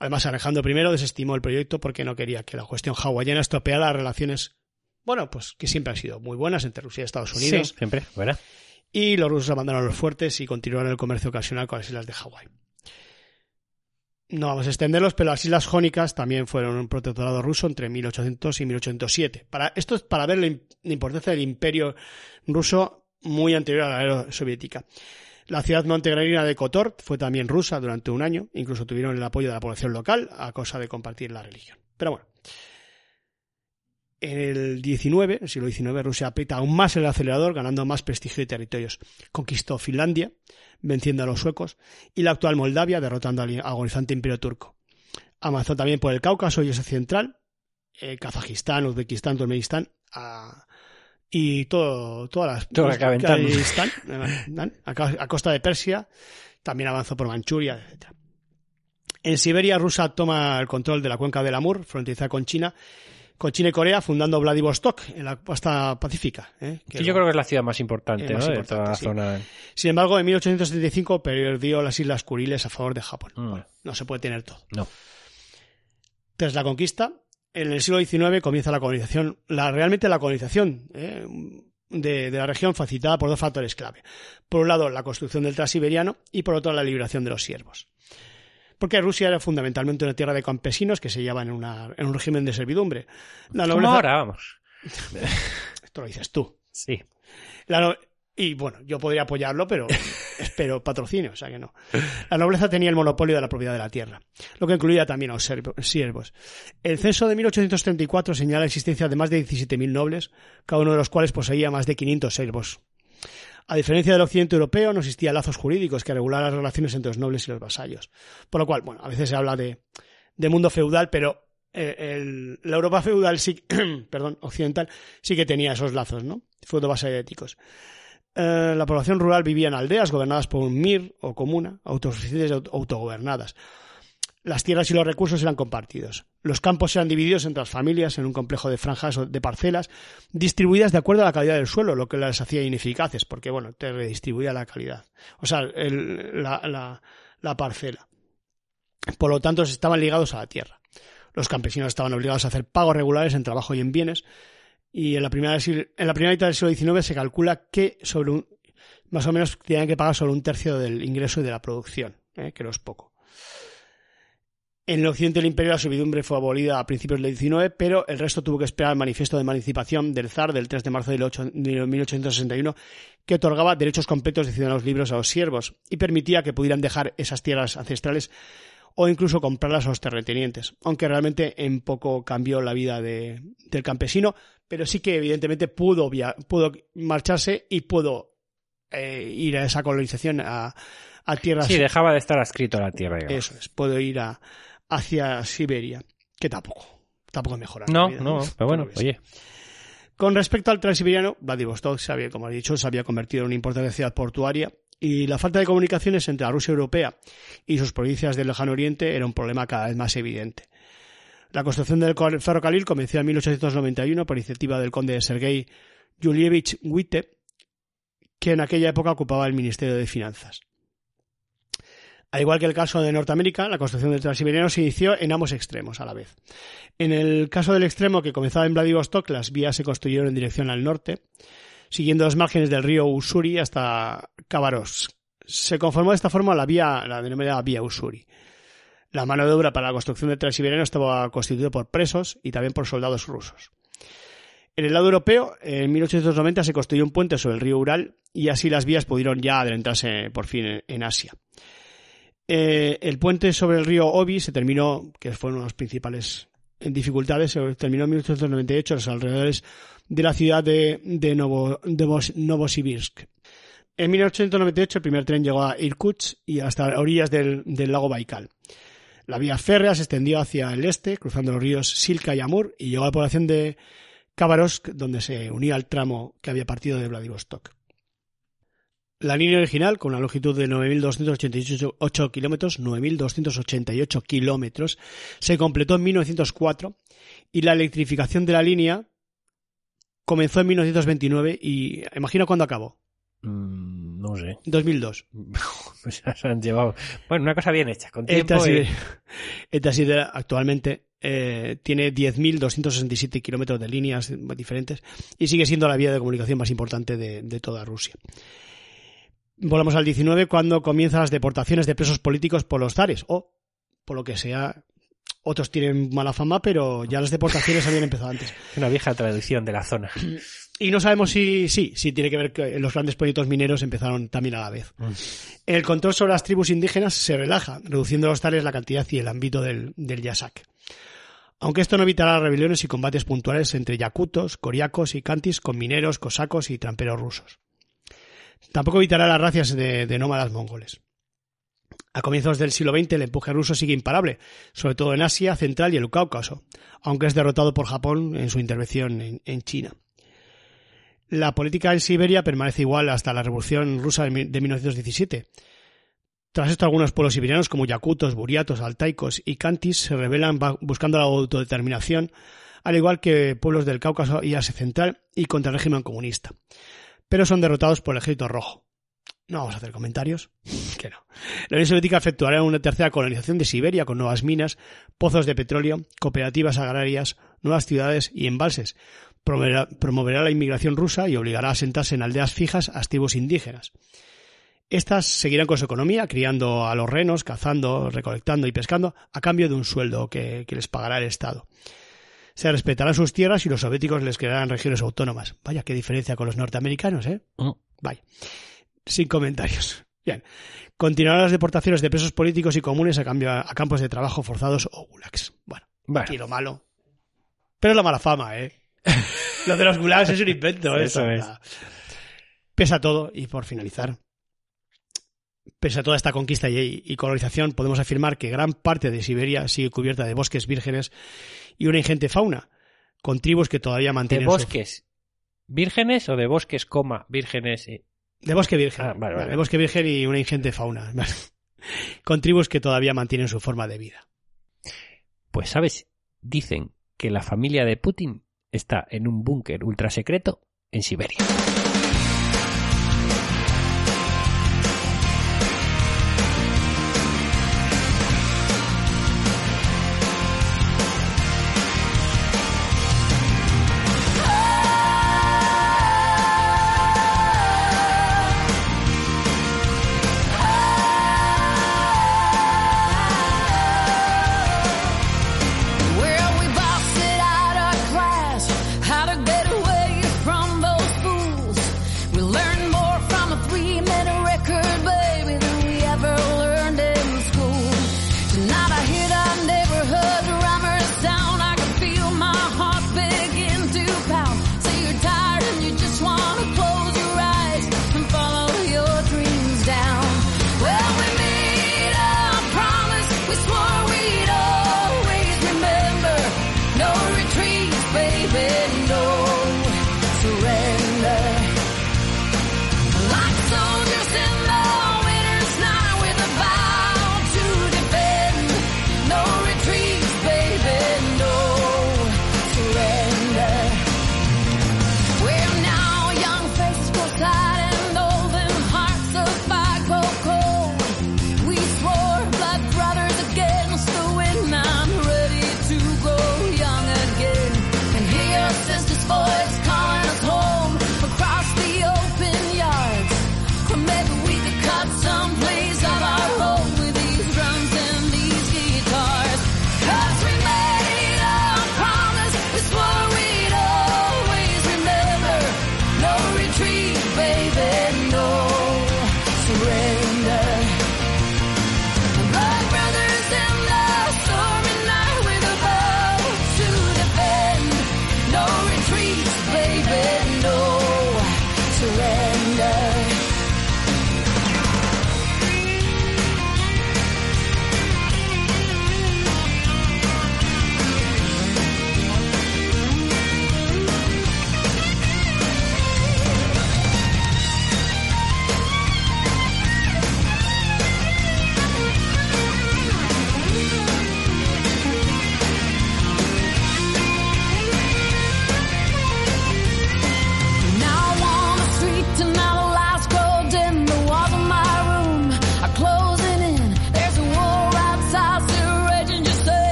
Además, Alejandro I desestimó el proyecto porque no quería que la cuestión hawaiana estropeara las relaciones, bueno, pues que siempre han sido muy buenas entre Rusia y Estados Unidos. Sí, siempre, ¿verdad? Y los rusos abandonaron los fuertes y continuaron el comercio ocasional con las islas de Hawái. No vamos a extenderlos, pero las Islas Jónicas también fueron un protectorado ruso entre 1800 y 1807. Para, esto es para ver la, la importancia del imperio ruso muy anterior a la era soviética. La ciudad montegrelina de Kotor fue también rusa durante un año, incluso tuvieron el apoyo de la población local a causa de compartir la religión. Pero bueno, en el 19, el siglo XIX, Rusia aprieta aún más el acelerador, ganando más prestigio y territorios. Conquistó Finlandia, venciendo a los suecos, y la actual Moldavia, derrotando al agonizante imperio turco. Avanzó también por el Cáucaso y Asia Central, eh, Kazajistán, Uzbekistán, Turkmenistán, a, y todo, todas las... Todo que a, a costa de Persia, también avanzó por Manchuria, etc. En Siberia, Rusia toma el control de la cuenca del Amur, fronteriza con China, con China y Corea, fundando Vladivostok en la costa pacífica. ¿eh? Que sí, yo creo que es la ciudad más importante, más importante, de toda la sí. zona. Sin embargo, en 1875 perdió las Islas Kuriles a favor de Japón. Mm. Bueno, no se puede tener todo. No. Tras la conquista, en el siglo XIX comienza la colonización, la, realmente la colonización ¿eh? de, de la región facilitada por dos factores clave. Por un lado, la construcción del transiberiano y por otro, la liberación de los siervos. Porque Rusia era fundamentalmente una tierra de campesinos que se hallaban en, una, en un régimen de servidumbre. La Como ahora, vamos. Esto lo dices tú. Sí. La no- Y bueno, yo podría apoyarlo, pero espero patrocinio, o sea que no. La nobleza tenía el monopolio de la propiedad de la tierra, lo que incluía también a los siervos. El censo de 1834 señala la existencia de más de 17.000 nobles, cada uno de los cuales poseía más de 500 servos. A diferencia del occidente europeo, no existían lazos jurídicos que regularan las relaciones entre los nobles y los vasallos. Por lo cual, bueno, a veces se habla de, mundo feudal, pero eh, la Europa feudal sí, perdón, occidental sí que tenía esos lazos, ¿no? Feudo vasalléticos. Eh, la población rural vivía en aldeas gobernadas por un mir o comuna, autosuficientes y aut- autogobernadas. Las tierras y los recursos eran compartidos. Los campos eran divididos entre las familias en un complejo de franjas o de parcelas, distribuidas de acuerdo a la calidad del suelo, lo que las hacía ineficaces, porque bueno, te redistribuía la calidad. O sea, el- la, la- la parcela. Por lo tanto, estaban ligados a la tierra. Los campesinos estaban obligados a hacer pagos regulares en trabajo y en bienes, y en la primera, en la primera mitad del siglo XIX se calcula que sobre un, Más o menos tenían que pagar solo un tercio del ingreso y de la producción, ¿eh? que no es poco. En el occidente del imperio la servidumbre fue abolida a principios del 19, pero el resto tuvo que esperar el manifiesto de emancipación del zar del 3 de marzo de 1861, que otorgaba derechos completos de ciudadanos libres a los siervos y permitía que pudieran dejar esas tierras ancestrales o incluso comprarlas a los terratenientes, aunque realmente en poco cambió la vida de, del campesino, pero sí que evidentemente pudo, pudo marcharse y pudo eh, ir a esa colonización a, a tierras. Sí, dejaba de estar adscrito a la tierra. Digamos. Eso es, puedo ir a, hacia Siberia, que tampoco, tampoco mejora. No, no, pero bueno, oye. Con respecto al transiberiano, Vladivostok, había, como he dicho, se había convertido en una importante ciudad portuaria y la falta de comunicaciones entre la Rusia europea y sus provincias del lejano oriente era un problema cada vez más evidente. La construcción del ferrocarril comenzó en 1891 por iniciativa del conde Sergei Yulievich Witte, que en aquella época ocupaba el Ministerio de Finanzas. Al igual que el caso de Norteamérica, la construcción del Transiberiano se inició en ambos extremos a la vez. En el caso del extremo que comenzaba en Vladivostok, las vías se construyeron en dirección al norte, siguiendo los márgenes del río Usuri hasta Khabarovsk. Se conformó de esta forma la vía, la denominada vía Usuri. La mano de obra para la construcción del Transiberiano estaba constituida por presos y también por soldados rusos. En el lado europeo, en 1890 se construyó un puente sobre el río Ural y así las vías pudieron ya adentrarse por fin en Asia. Eh, el puente sobre el río Obi se terminó, que fue una de las principales dificultades, se terminó en 1898 a los alrededores de la ciudad de, Novosibirsk. En 1898 el primer tren llegó a Irkutsk y hasta orillas del, lago Baikal. La vía férrea se extendió hacia el este, cruzando los ríos Silka y Amur, y llegó a la población de Khabarovsk, donde se unía al tramo que había partido de Vladivostok. La línea original, con una longitud de 9.288 kilómetros, 9.288 kilómetros, se completó en 1904 y la electrificación de la línea comenzó en 1929 y imagino cuándo acabó. Mm, no sé. 2002. pues se han llevado. Bueno, una cosa bien hecha, con tiempo. Esta, y... actualmente eh, tiene 10.267 kilómetros de líneas diferentes y sigue siendo la vía de comunicación más importante de toda Rusia. Volvamos al 19 cuando comienzan las deportaciones de presos políticos por los zares o por lo que sea otros tienen mala fama, pero ya las deportaciones habían empezado antes. Una vieja tradición de la zona. Y no sabemos si sí, si tiene que ver que los grandes proyectos mineros empezaron también a la vez. Mm. El control sobre las tribus indígenas se relaja, reduciendo los tales la cantidad y el ámbito del, del yasak. Aunque esto no evitará rebeliones y combates puntuales entre yakutos, coriacos y cantis con mineros, cosacos y tramperos rusos. Tampoco evitará las racias de, nómadas mongoles. A comienzos del siglo XX el empuje ruso sigue imparable, sobre todo en Asia Central y el Cáucaso, aunque es derrotado por Japón en su intervención en, China. La política en Siberia permanece igual hasta la Revolución rusa de 1917. Tras esto, algunos pueblos siberianos como yakutos, buriatos, altaicos y kantis se rebelan buscando la autodeterminación, al igual que pueblos del Cáucaso y Asia Central y contra el régimen comunista pero son derrotados por el ejército rojo. No vamos a hacer comentarios. que no. La Unión Soviética efectuará una tercera colonización de Siberia con nuevas minas, pozos de petróleo, cooperativas agrarias, nuevas ciudades y embalses. Promoverá, la inmigración rusa y obligará a sentarse en aldeas fijas a tribus indígenas. Estas seguirán con su economía, criando a los renos, cazando, recolectando y pescando, a cambio de un sueldo que les pagará el Estado se respetarán sus tierras y los soviéticos les crearán regiones autónomas. Vaya, qué diferencia con los norteamericanos, ¿eh? Mm. Vaya. Sin comentarios. Bien. Continuarán las deportaciones de presos políticos y comunes a, cambio, a campos de trabajo forzados o gulags. Bueno, aquí lo malo. Pero la mala fama, ¿eh? lo de los gulags es un invento, ¿eh? Eso es. Pese a todo, y por finalizar, pese a toda esta conquista y, colonización, podemos afirmar que gran parte de Siberia sigue cubierta de bosques vírgenes y una ingente fauna, con tribus que todavía mantienen. ¿De bosques vírgenes o de bosques, coma, vírgenes? De bosque virgen. Ah, de bosque virgen y una ingente fauna. con tribus que todavía mantienen su forma de vida. Pues, ¿sabes? Dicen que la familia de Putin está en un búnker ultra secreto en Siberia.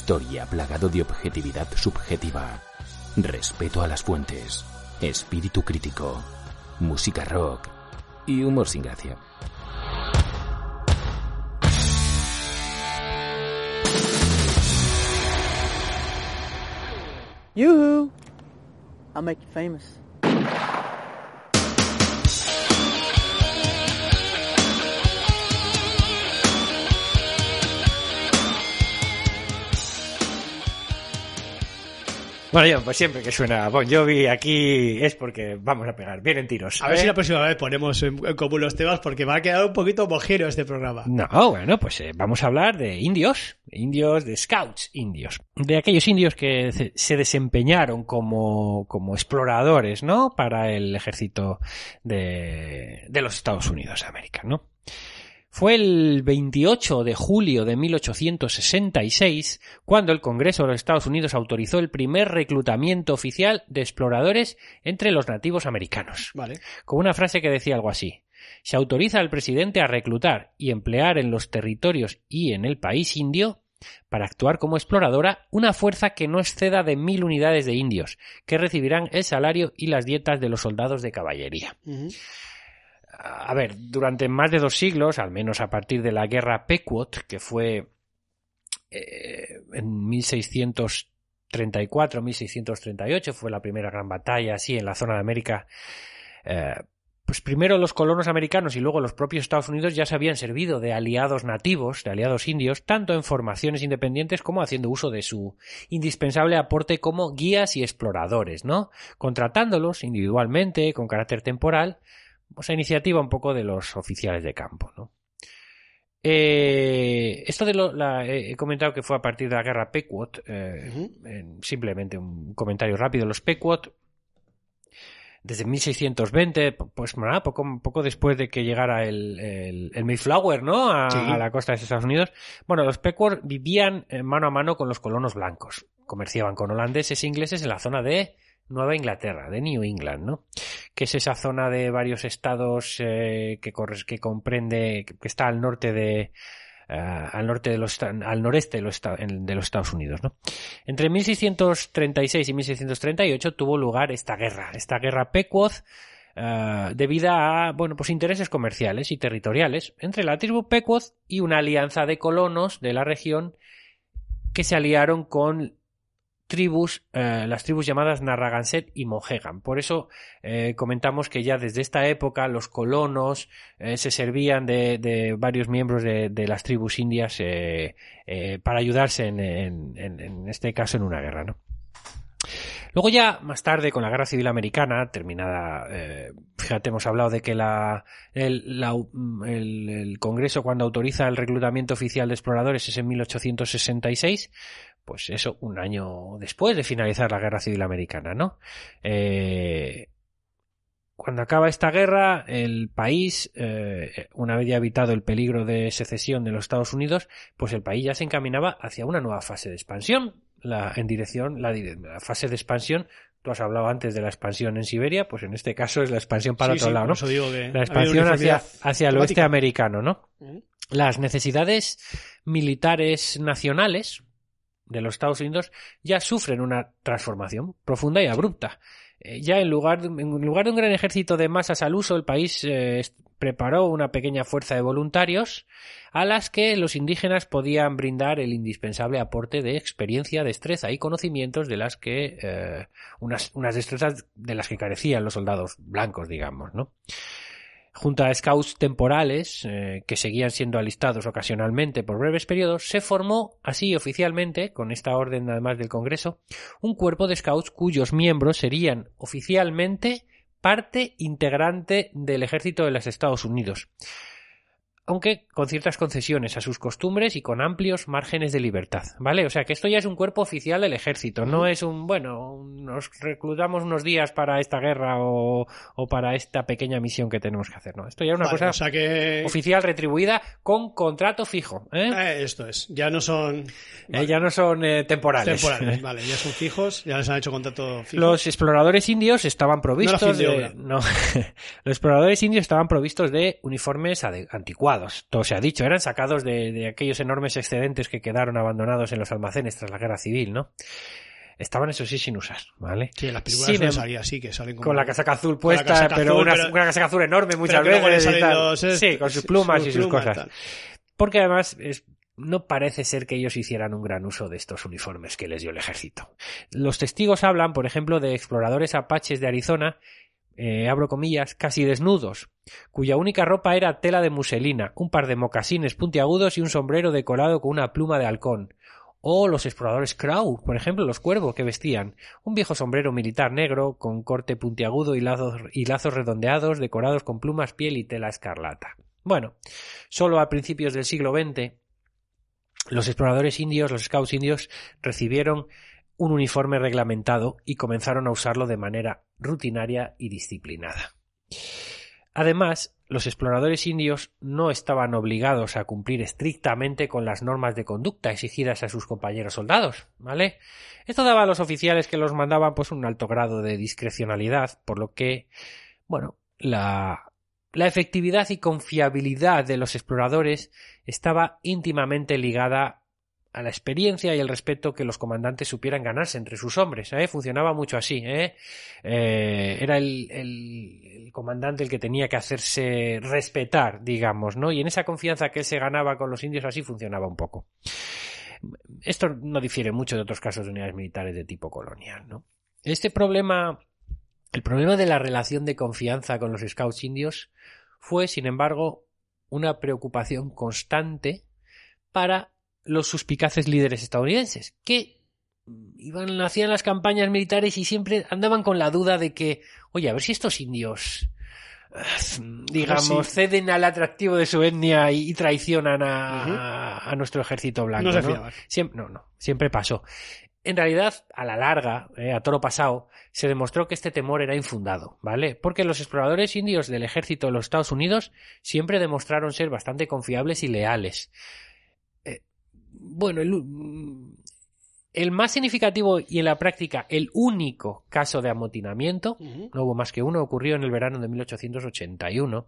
Historia plagado de objetividad subjetiva, respeto a las fuentes, espíritu crítico, música rock y humor sin gracia. Yoo-hoo! I'll make you famous. Bueno, yo, pues siempre que suena Bon Jovi aquí es porque vamos a pegar bien en tiros. A ver ¿eh? si la próxima vez ponemos en, común los temas porque me ha quedado un poquito homogéneo este programa. No, bueno, pues eh, vamos a hablar de indios, indios, de scouts indios, de aquellos indios que se- se desempeñaron como, como exploradores, ¿no? Para el ejército de, de los Estados Unidos de América, ¿no? Fue el 28 de julio de 1866 cuando el Congreso de los Estados Unidos autorizó el primer reclutamiento oficial de exploradores entre los nativos americanos Vale. con una frase que decía algo así. Se autoriza al presidente a reclutar y emplear en los territorios y en el país indio para actuar como exploradora una fuerza que no exceda de mil unidades de indios, que recibirán el salario y las dietas de los soldados de caballería. A ver, durante más de dos siglos, al menos a partir de la guerra Pequot, que fue eh, en 1634-1638, fue la primera gran batalla así en la zona de América. eh, pues primero los colonos americanos y luego los propios Estados Unidos ya se habían servido de aliados nativos, de aliados indios, tanto en formaciones independientes como haciendo uso de su indispensable aporte como guías y exploradores, ¿no? Contratándolos individualmente, con carácter temporal, pues a iniciativa un poco de los oficiales de campo, ¿no? Eh, esto de lo, la, he comentado que fue a partir de la guerra Pequot, eh, simplemente un comentario rápido. Los Pequot, desde 1620, po- pues nada, poco, poco después de que llegara el, el, el Mayflower, ¿no? A, Sí. a la costa de Estados Unidos. Bueno, los Pequot vivían eh, mano a mano con los colonos blancos. Comerciaban con holandeses e ingleses en la zona de Nueva Inglaterra, de New England, ¿no? Que es esa zona de varios estados eh, que, corres- que comprende, que está al norte de, ah, al norte de los, al noreste de los, de los Estados Unidos, ¿no? Entre 1636 y 1638 tuvo lugar esta guerra, esta guerra Pequot, ah, debido a, bueno, pues intereses comerciales y territoriales entre la tribu Pequot y una alianza de colonos de la región que se aliaron con tribus, eh, las tribus llamadas Narragansett y Mohegan. Por eso eh, comentamos que ya desde esta época los colonos eh, se servían de, de varios miembros de, las tribus indias para ayudarse en, en- en- este caso en una guerra, ¿no? Luego ya más tarde con la Guerra Civil Americana terminada, eh, fíjate hemos hablado de que la, la- el Congreso cuando autoriza el reclutamiento oficial de exploradores es en 1866, pues eso un año después de finalizar la Guerra Civil Americana, ¿no? Eh, cuando acaba esta guerra, el país, eh, una vez ya evitado el peligro de secesión de los Estados Unidos, pues el país ya se encaminaba hacia una nueva fase de expansión, la, en dirección, la, la fase de expansión. Tú has hablado antes de la expansión en Siberia, pues en este caso es la expansión para Sí, otro sí, lado, ¿no? eso digo que ha La expansión hacia, hacia el oeste americano, ¿no? Las necesidades militares nacionales de los Estados Unidos ya sufren una transformación profunda y abrupta. Eh, ya en lugar, de, en lugar de un gran ejército de masas al uso, el país eh, preparó una pequeña fuerza de voluntarios a las que los indígenas podían brindar el indispensable aporte de experiencia, destreza y conocimientos de las que eh, unas, unas destrezas de las que carecían los soldados blancos, digamos, ¿no? Junto a scouts temporales, eh, que seguían siendo alistados ocasionalmente por breves periodos, se formó así oficialmente, con esta orden además del Congreso, un cuerpo de scouts cuyos miembros serían oficialmente parte integrante del ejército de los Estados Unidos, aunque con ciertas concesiones a sus costumbres y con amplios márgenes de libertad, ¿vale? O sea que esto ya es un cuerpo oficial del ejército, no es un, bueno, nos reclutamos unos días para esta guerra o, o para esta pequeña misión que tenemos que hacer, ¿no? Esto ya es una Vale, cosa o sea que... oficial retribuida con contrato fijo, ¿eh? Eh, esto es. Ya no son Eh, ya no son temporales. temporales, vale. Ya son fijos, ya les han hecho contrato fijo. Los exploradores indios estaban provistos de de, obra. no. los exploradores indios estaban provistos de uniformes anticuados, Todo se ha dicho, eran sacados de, de aquellos enormes excedentes que quedaron abandonados en los almacenes tras la guerra civil, ¿no? Estaban, eso sí, sin usar, ¿vale? Sí, en las películas Sin suele em- salir así, que salen como... Con la casaca azul puesta, casaca pero, azul, una, pero- una casaca azul enorme muchas veces. y salen tal. los- eh, sí, con sus plumas y sus plumas, cosas. tal. Porque además es- no parece ser que ellos hicieran un gran uso de estos uniformes que les dio el ejército. Los testigos hablan, por ejemplo, de exploradores apaches de Arizona, eh, abro comillas, casi desnudos, cuya única ropa era tela de muselina, un par de mocasines puntiagudos y un sombrero decorado con una pluma de halcón. O los exploradores Crow, por ejemplo, los cuervos que vestían un viejo sombrero militar negro con corte puntiagudo y lazos, y lazos redondeados decorados con plumas, piel y tela escarlata. Bueno, solo a principios del siglo XX los exploradores indios, los scouts indios, recibieron un uniforme reglamentado y comenzaron a usarlo de manera rutinaria y disciplinada. Además, los exploradores indios no estaban obligados a cumplir estrictamente con las normas de conducta exigidas a sus compañeros soldados, ¿vale? Esto daba a los oficiales que los mandaban pues un alto grado de discrecionalidad, por lo que, bueno, la, la efectividad y confiabilidad de los exploradores estaba íntimamente ligada a la experiencia y el respeto que los comandantes supieran ganarse entre sus hombres. ¿eh? Funcionaba mucho así. ¿eh? Eh, era el, el- el comandante el que tenía que hacerse respetar, digamos, ¿no? Y en esa confianza que él se ganaba con los indios así funcionaba un poco. Esto no difiere mucho de otros casos de unidades militares de tipo colonial, ¿no? Este problema, el problema de la relación de confianza con los scouts indios fue, sin embargo, una preocupación constante para los suspicaces líderes estadounidenses, que iban, hacían las campañas militares y siempre andaban con la duda de que, oye, a ver si estos indios, digamos, sí. ceden al atractivo de su etnia y, y traicionan a, a nuestro ejército blanco. No ¿no? Siempre, no, no, siempre pasó. En realidad, a la larga, eh, a toro pasado, se demostró que este temor era infundado, ¿vale? Porque los exploradores indios del ejército de los Estados Unidos siempre demostraron ser bastante confiables y leales. Bueno, el, u- el más significativo y en la práctica el único caso de amotinamiento no hubo más que uno, ocurrió en el verano de 1881.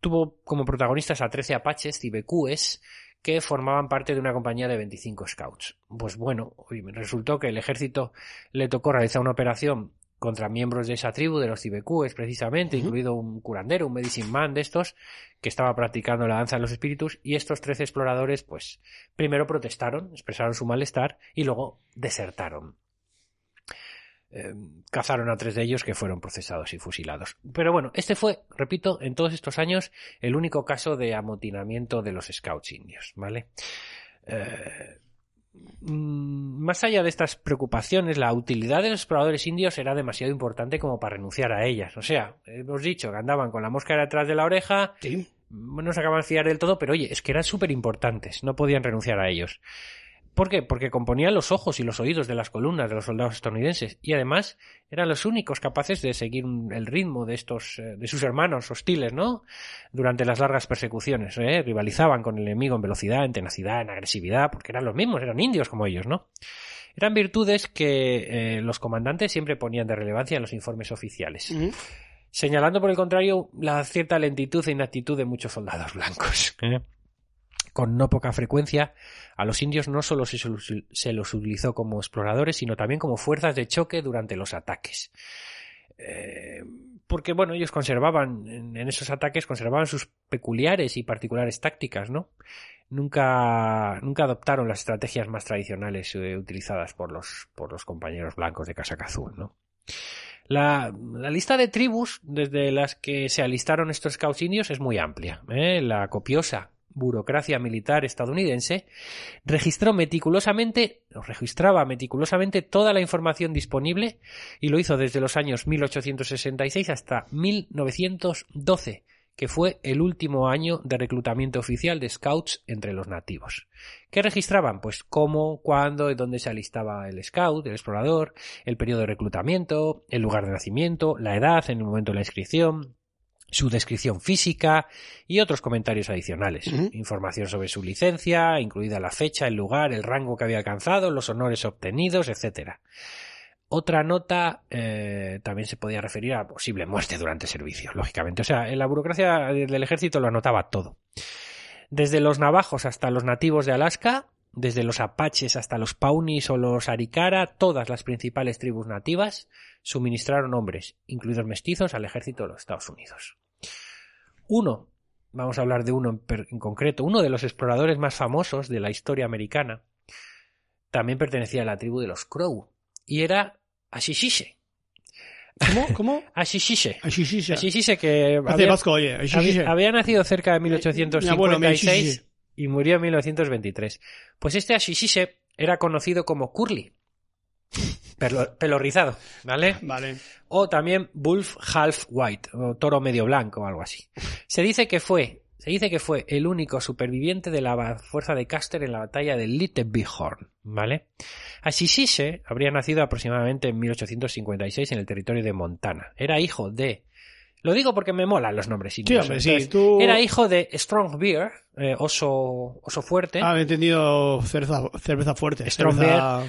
Tuvo como protagonistas a 13 apaches tibecúes que formaban parte de una compañía de 25 scouts. Pues bueno, resultó que el ejército le tocó realizar una operación contra miembros de esa tribu, de los tibecúes precisamente, incluido un curandero, un medicine man de estos, que estaba practicando la danza de los espíritus, y estos 13 exploradores, pues, primero protestaron, expresaron su malestar, y luego desertaron eh, cazaron a tres de ellos que fueron procesados y fusilados. Pero bueno, este fue, repito, en todos estos años el único caso de amotinamiento de los scouts indios, ¿vale? Eh, más allá de estas preocupaciones, la utilidad de los exploradores indios era demasiado importante como para renunciar a ellas. O sea, hemos dicho que andaban con la mosca detrás de la oreja, Sí. no se acaban de fiar del todo, pero oye, es que eran súper importantes, no podían renunciar a ellos. ¿Por qué? Porque componían los ojos y los oídos de las columnas de los soldados estadounidenses y además eran los únicos capaces de seguir el ritmo de estos eh, de sus hermanos hostiles, ¿no? Durante las largas persecuciones, ¿eh? rivalizaban con el enemigo en velocidad, en tenacidad, en agresividad, porque eran los mismos, eran indios como ellos, ¿no? Eran virtudes que eh, los comandantes siempre ponían de relevancia en los informes oficiales señalando por el contrario la cierta lentitud e inactitud de muchos soldados blancos. ¿eh? Con no poca frecuencia, a los indios no solo se, los utilizó como exploradores, sino también como fuerzas de choque durante los ataques. Eh, porque, bueno, ellos conservaban, en, en esos ataques, conservaban sus peculiares y particulares tácticas, ¿no? Nunca, nunca adoptaron las estrategias más tradicionales eh, utilizadas por los, por los compañeros blancos de casaca azul, ¿no? La, la lista de tribus desde las que se alistaron estos scouts indios es muy amplia. ¿eh? La copiosa burocracia militar estadounidense registró meticulosamente, o registraba meticulosamente toda la información disponible y lo hizo desde los años 1866 hasta 1912, que fue el último año de reclutamiento oficial de scouts entre los nativos. ¿Qué registraban? Pues cómo, cuándo y dónde se alistaba el scout, el explorador, el periodo de reclutamiento, el lugar de nacimiento, la edad en el momento de la inscripción, su descripción física y otros comentarios adicionales. Información sobre su licencia, incluida la fecha, el lugar, el rango que había alcanzado, los honores obtenidos, etc. Otra nota eh, también se podía referir a posible muerte durante servicio, lógicamente. O sea, en la burocracia del ejército lo anotaba todo. Desde los navajos hasta los nativos de Alaska, desde los apaches hasta los paunis o los arikara, todas las principales tribus nativas suministraron hombres, incluidos mestizos, al ejército de los Estados Unidos. Uno, vamos a hablar de uno en, concreto, uno de los exploradores más famosos de la historia americana, también pertenecía a la tribu de los Crow y era Ashishishe. ¿Cómo? ¿Cómo? Sí, sí. Ashishishe que Hace había, vasco, oye. Sí, había- nacido cerca de Mi abuelo, mi 1856 Ashishishe. Y murió en 1923. Pues este Ashishishe era conocido como Curly. Pelo, pelo rizado, ¿vale? Vale. O también Wolf Half White, o toro medio blanco o algo así. Se dice que fue, se dice que fue el único superviviente de la fuerza de Custer en la batalla de Little Bighorn, ¿vale? Ashishishe habría nacido aproximadamente en 1856 en el territorio de Montana. Era hijo de lo digo porque me molan los nombres Sí, hombre, sí. Entonces, Tú... Era hijo de Strong Beer, eh, oso, oso fuerte, Ah, he entendido cerveza, cerveza fuerte. Strong cerveza...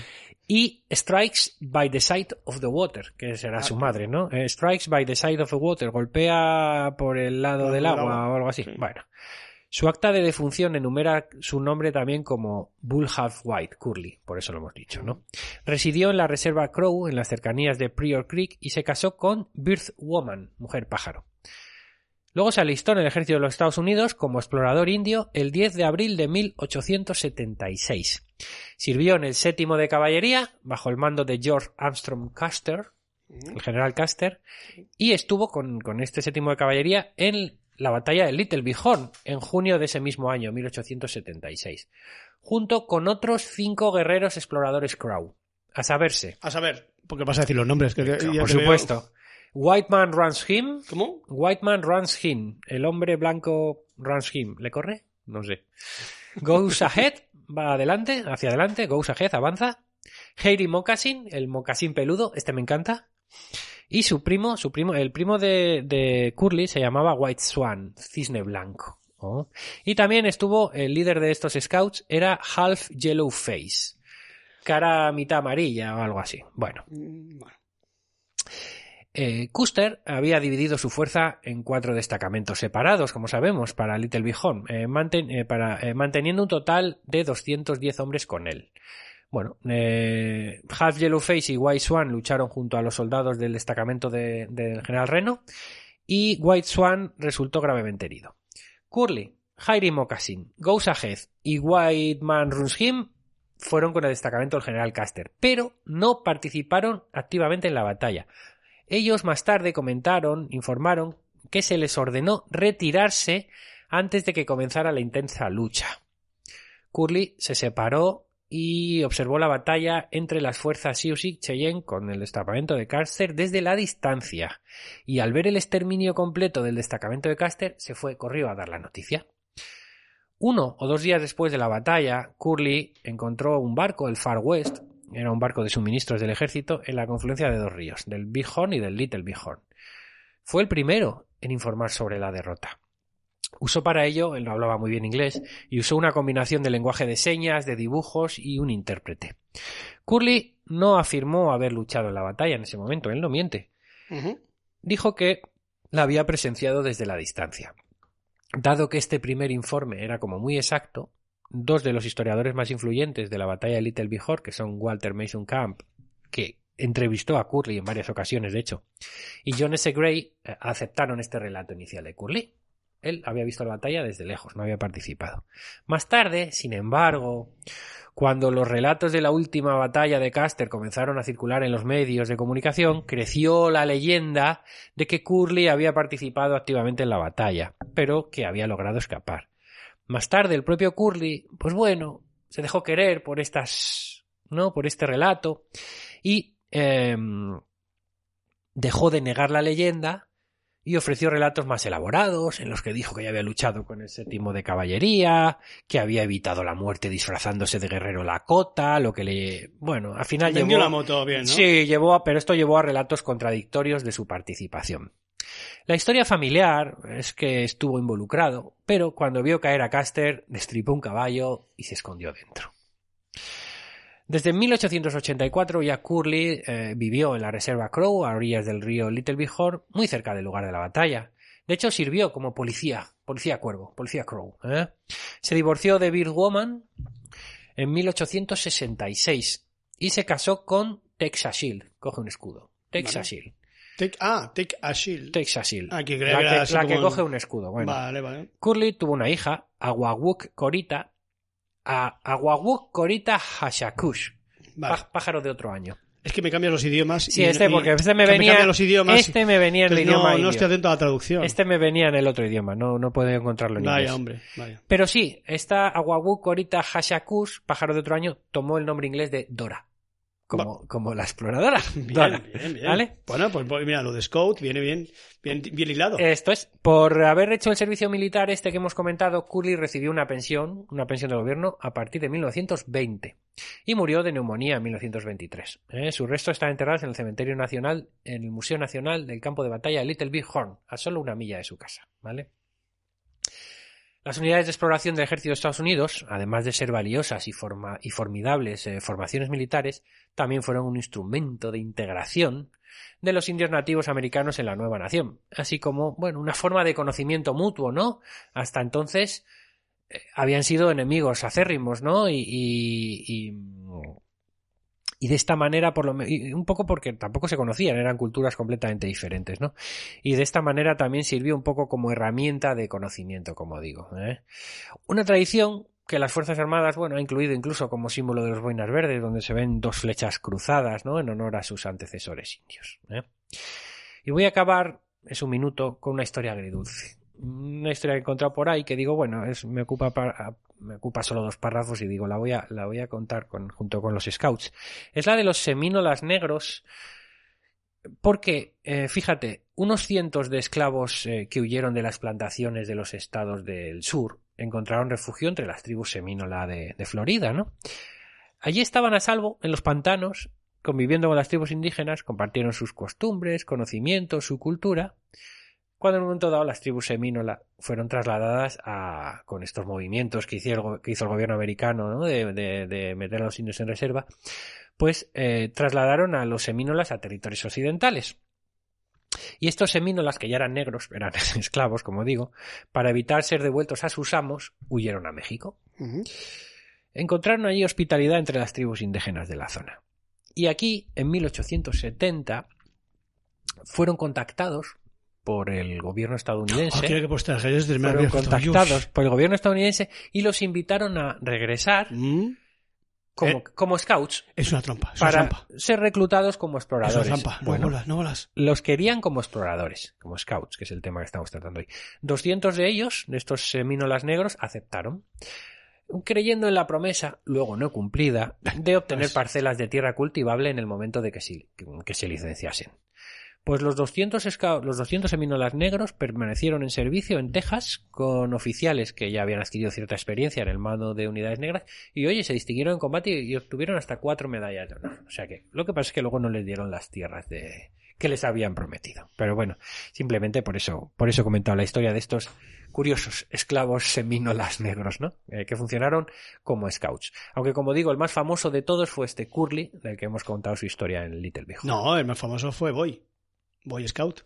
y Strikes by the Side of the Water, que será su madre, ¿no? Eh, strikes by the Side of the Water, golpea por el lado Lado del del agua, agua. o algo así. Sí. Bueno, su acta de defunción enumera su nombre también como Bull Half White, Curly, por eso lo hemos dicho, ¿no? Residió en la reserva Crow, en las cercanías de Prior Creek, y se casó con Birth Woman, mujer pájaro. Luego se alistó en el ejército de los Estados Unidos como explorador indio el 10 de abril de 1876. Sirvió en el séptimo de caballería bajo el mando de George Armstrong Custer, el general Custer, y estuvo con, con este séptimo de caballería en la batalla de Little Bighorn en junio de ese mismo año, 1876, junto con otros cinco guerreros exploradores Crow. A saberse, A saber, porque vas a decir los nombres. Que por veo. supuesto, White Man Runs Him, ¿Cómo? White Man runs him. El hombre blanco runs him. ¿Le corre? No sé. Goes ahead. Va adelante, hacia adelante. Goes ahead, avanza. Hairy Moccasin, el mocasín peludo. Este me encanta. Y su primo, su primo, el primo de, de Curly se llamaba White Swan, cisne blanco. Oh. Y también estuvo el líder de estos scouts, era Half Yellow Face. Cara mitad amarilla o algo así. Bueno. Mm, bueno. Eh, Custer había dividido su fuerza en cuatro destacamentos separados, como sabemos, para Little Bighorn, eh, manten- eh, para, manteniendo un total de 210 hombres con él. Bueno, eh, Half Yellowface y White Swan lucharon junto a los soldados del destacamento de- del general Reno y White Swan resultó gravemente herido. Curly, Jairi Moccasin, Goes Ahead y White Man Runs Him fueron con el destacamento del general Custer, pero no participaron activamente en la batalla. Ellos más tarde comentaron, informaron que se les ordenó retirarse antes de que comenzara la intensa lucha. Curly se separó y observó la batalla entre las fuerzas Sioux y Cheyenne con el destacamento de Custer desde la distancia, y al ver el exterminio completo del destacamento de Custer se fue corrió a dar la noticia. Uno o dos días después de la batalla, Curly encontró un barco, el Far West, era un barco de suministros del ejército, en la confluencia de dos ríos, del Bighorn y del Little Bighorn. Fue el primero en informar sobre la derrota. Usó para ello, él no hablaba muy bien inglés, y usó una combinación de lenguaje de señas, de dibujos y un intérprete. Curly no afirmó haber luchado en la batalla en ese momento, él no miente. Dijo que la había presenciado desde la distancia. Dado que este primer informe era como muy exacto, dos de los historiadores más influyentes de la batalla de Little Bighorn, que son Walter Mason Camp, que entrevistó a Curly en varias ocasiones, de hecho, y John S. Gray, eh, aceptaron este relato inicial de Curly. Él había visto la batalla desde lejos, no había participado. Más tarde, sin embargo, cuando los relatos de la última batalla de Custer comenzaron a circular en los medios de comunicación, creció la leyenda de que Curly había participado activamente en la batalla, pero que había logrado escapar. Más tarde, el propio Curly, pues bueno, se dejó querer por estas, ¿no? Por este relato y em, dejó de negar la leyenda y ofreció relatos más elaborados en los que dijo que ya había luchado con el séptimo de caballería, que había evitado la muerte disfrazándose de guerrero Lakota, lo que le, bueno, al final Vendió llevó la moto bien, ¿no? Sí, llevó a, pero esto llevó a relatos contradictorios de su participación. La historia familiar es que estuvo involucrado, pero cuando vio caer a Custer, destripó un caballo y se escondió dentro. Desde 1884 ya Curly eh, vivió en la reserva Crow, a orillas del río Little Bighorn, muy cerca del lugar de la batalla. De hecho, sirvió como policía, policía cuervo, policía crow. ¿eh? Se divorció de Bill Woman en 1866 y se casó con Texas Shield. Coge un escudo. Texas Vale. Shield. Take, ah, shield. Ah, que creía la que la como- coge un escudo. Bueno, Vale, vale. Curly tuvo una hija, Aguawuk Corita, a Aguawuk Corita Hashakush, Vale. pájaro de otro año. Es que me cambias los idiomas. Sí, y- este, porque este me venía. cambian los idiomas. este me venía en el Entonces, idioma no, no estoy atento a la traducción. Este me venía en el otro idioma, no, no puedo encontrarlo en inglés. Vaya, hombre. Vaya. Pero sí, esta Aguawuk Corita Hashakush, pájaro de otro año, tomó el nombre inglés de Dora. Como, como la exploradora. Bien, bien, bien. ¿Vale? Bueno, pues pues, mira, lo de Scout viene bien, bien, bien hilado. Esto es, por haber hecho el servicio militar este que hemos comentado, Curly recibió una pensión, una pensión del gobierno, a partir de 1920 y murió de neumonía en 1923. ¿eh? Sus restos están enterrados en el Cementerio Nacional, en el Museo Nacional del Campo de Batalla de Little Big Horn, a solo una milla de su casa. ¿vale? Las unidades de exploración del ejército de Estados Unidos, además de ser valiosas y, formidables eh, formaciones militares, también fueron un instrumento de integración de los indios nativos americanos en la nueva nación, así como, bueno, una forma de conocimiento mutuo, ¿no? Hasta entonces eh, habían sido enemigos acérrimos, ¿no? Y, y de esta manera, por lo un poco porque tampoco se conocían, eran culturas completamente diferentes, ¿no? Y de esta manera también sirvió un poco como herramienta de conocimiento, como digo. ¿eh? Una tradición que las Fuerzas Armadas, bueno, ha incluido incluso como símbolo de los boinas verdes, donde se ven dos flechas cruzadas, ¿no? En honor a sus antecesores indios. ¿eh? Y voy a acabar, es un minuto, con una historia agridulce. Una historia que he encontrado por ahí que digo, bueno, es, me, ocupa pa- me ocupa solo dos párrafos y digo, la voy a, la voy a contar con, junto con los scouts. Es la de los semínolas negros, porque, eh, fíjate, unos cientos de esclavos eh, que huyeron de las plantaciones de los estados del sur encontraron refugio entre las tribus semínola de, de Florida, ¿no? Allí estaban a salvo, en los pantanos, conviviendo con las tribus indígenas, compartieron sus costumbres, conocimientos, su cultura, cuando en un momento dado las tribus semínola fueron trasladadas a, con estos movimientos que, hicieron, que hizo el gobierno americano, ¿no? de, de, de meter a los indios en reserva, pues eh, trasladaron a los semínolas a territorios occidentales. Y estos semínolas, que ya eran negros, eran esclavos, como digo, para evitar ser devueltos a sus amos, huyeron a México. Ujú. Encontraron allí hospitalidad entre las tribus indígenas de la zona. Y aquí, en 1870, fueron contactados por el gobierno estadounidense. que fueron contactados por el gobierno estadounidense y los invitaron a regresar Mm, como, Eh, como scouts Es una trampa, es una para trampa. ser reclutados como Es exploradores. una trampa. Bueno, No bolas, no bolas. los querían como exploradores, como scouts, que es el tema que estamos tratando hoy. 200 de ellos, de estos semínolas negros, aceptaron, creyendo en la promesa, luego no cumplida, de obtener parcelas de tierra cultivable en el momento de que, sí- que se licenciasen. Pues los 200, scou- los 200 semínolas negros permanecieron en servicio en Texas con oficiales que ya habían adquirido cierta experiencia en el mando de unidades negras y oye, se distinguieron en combate y, obtuvieron hasta cuatro medallas de honor. O sea que lo que pasa es que luego no les dieron las tierras de que les habían prometido. Pero bueno, simplemente por eso, por eso he comentado la historia de estos curiosos esclavos semínolas negros, ¿no? Eh, que funcionaron como scouts. Aunque como digo, el más famoso de todos fue este Curly, del que hemos contado su historia en Little Big. No, el más famoso fue Boy. Boy Scout.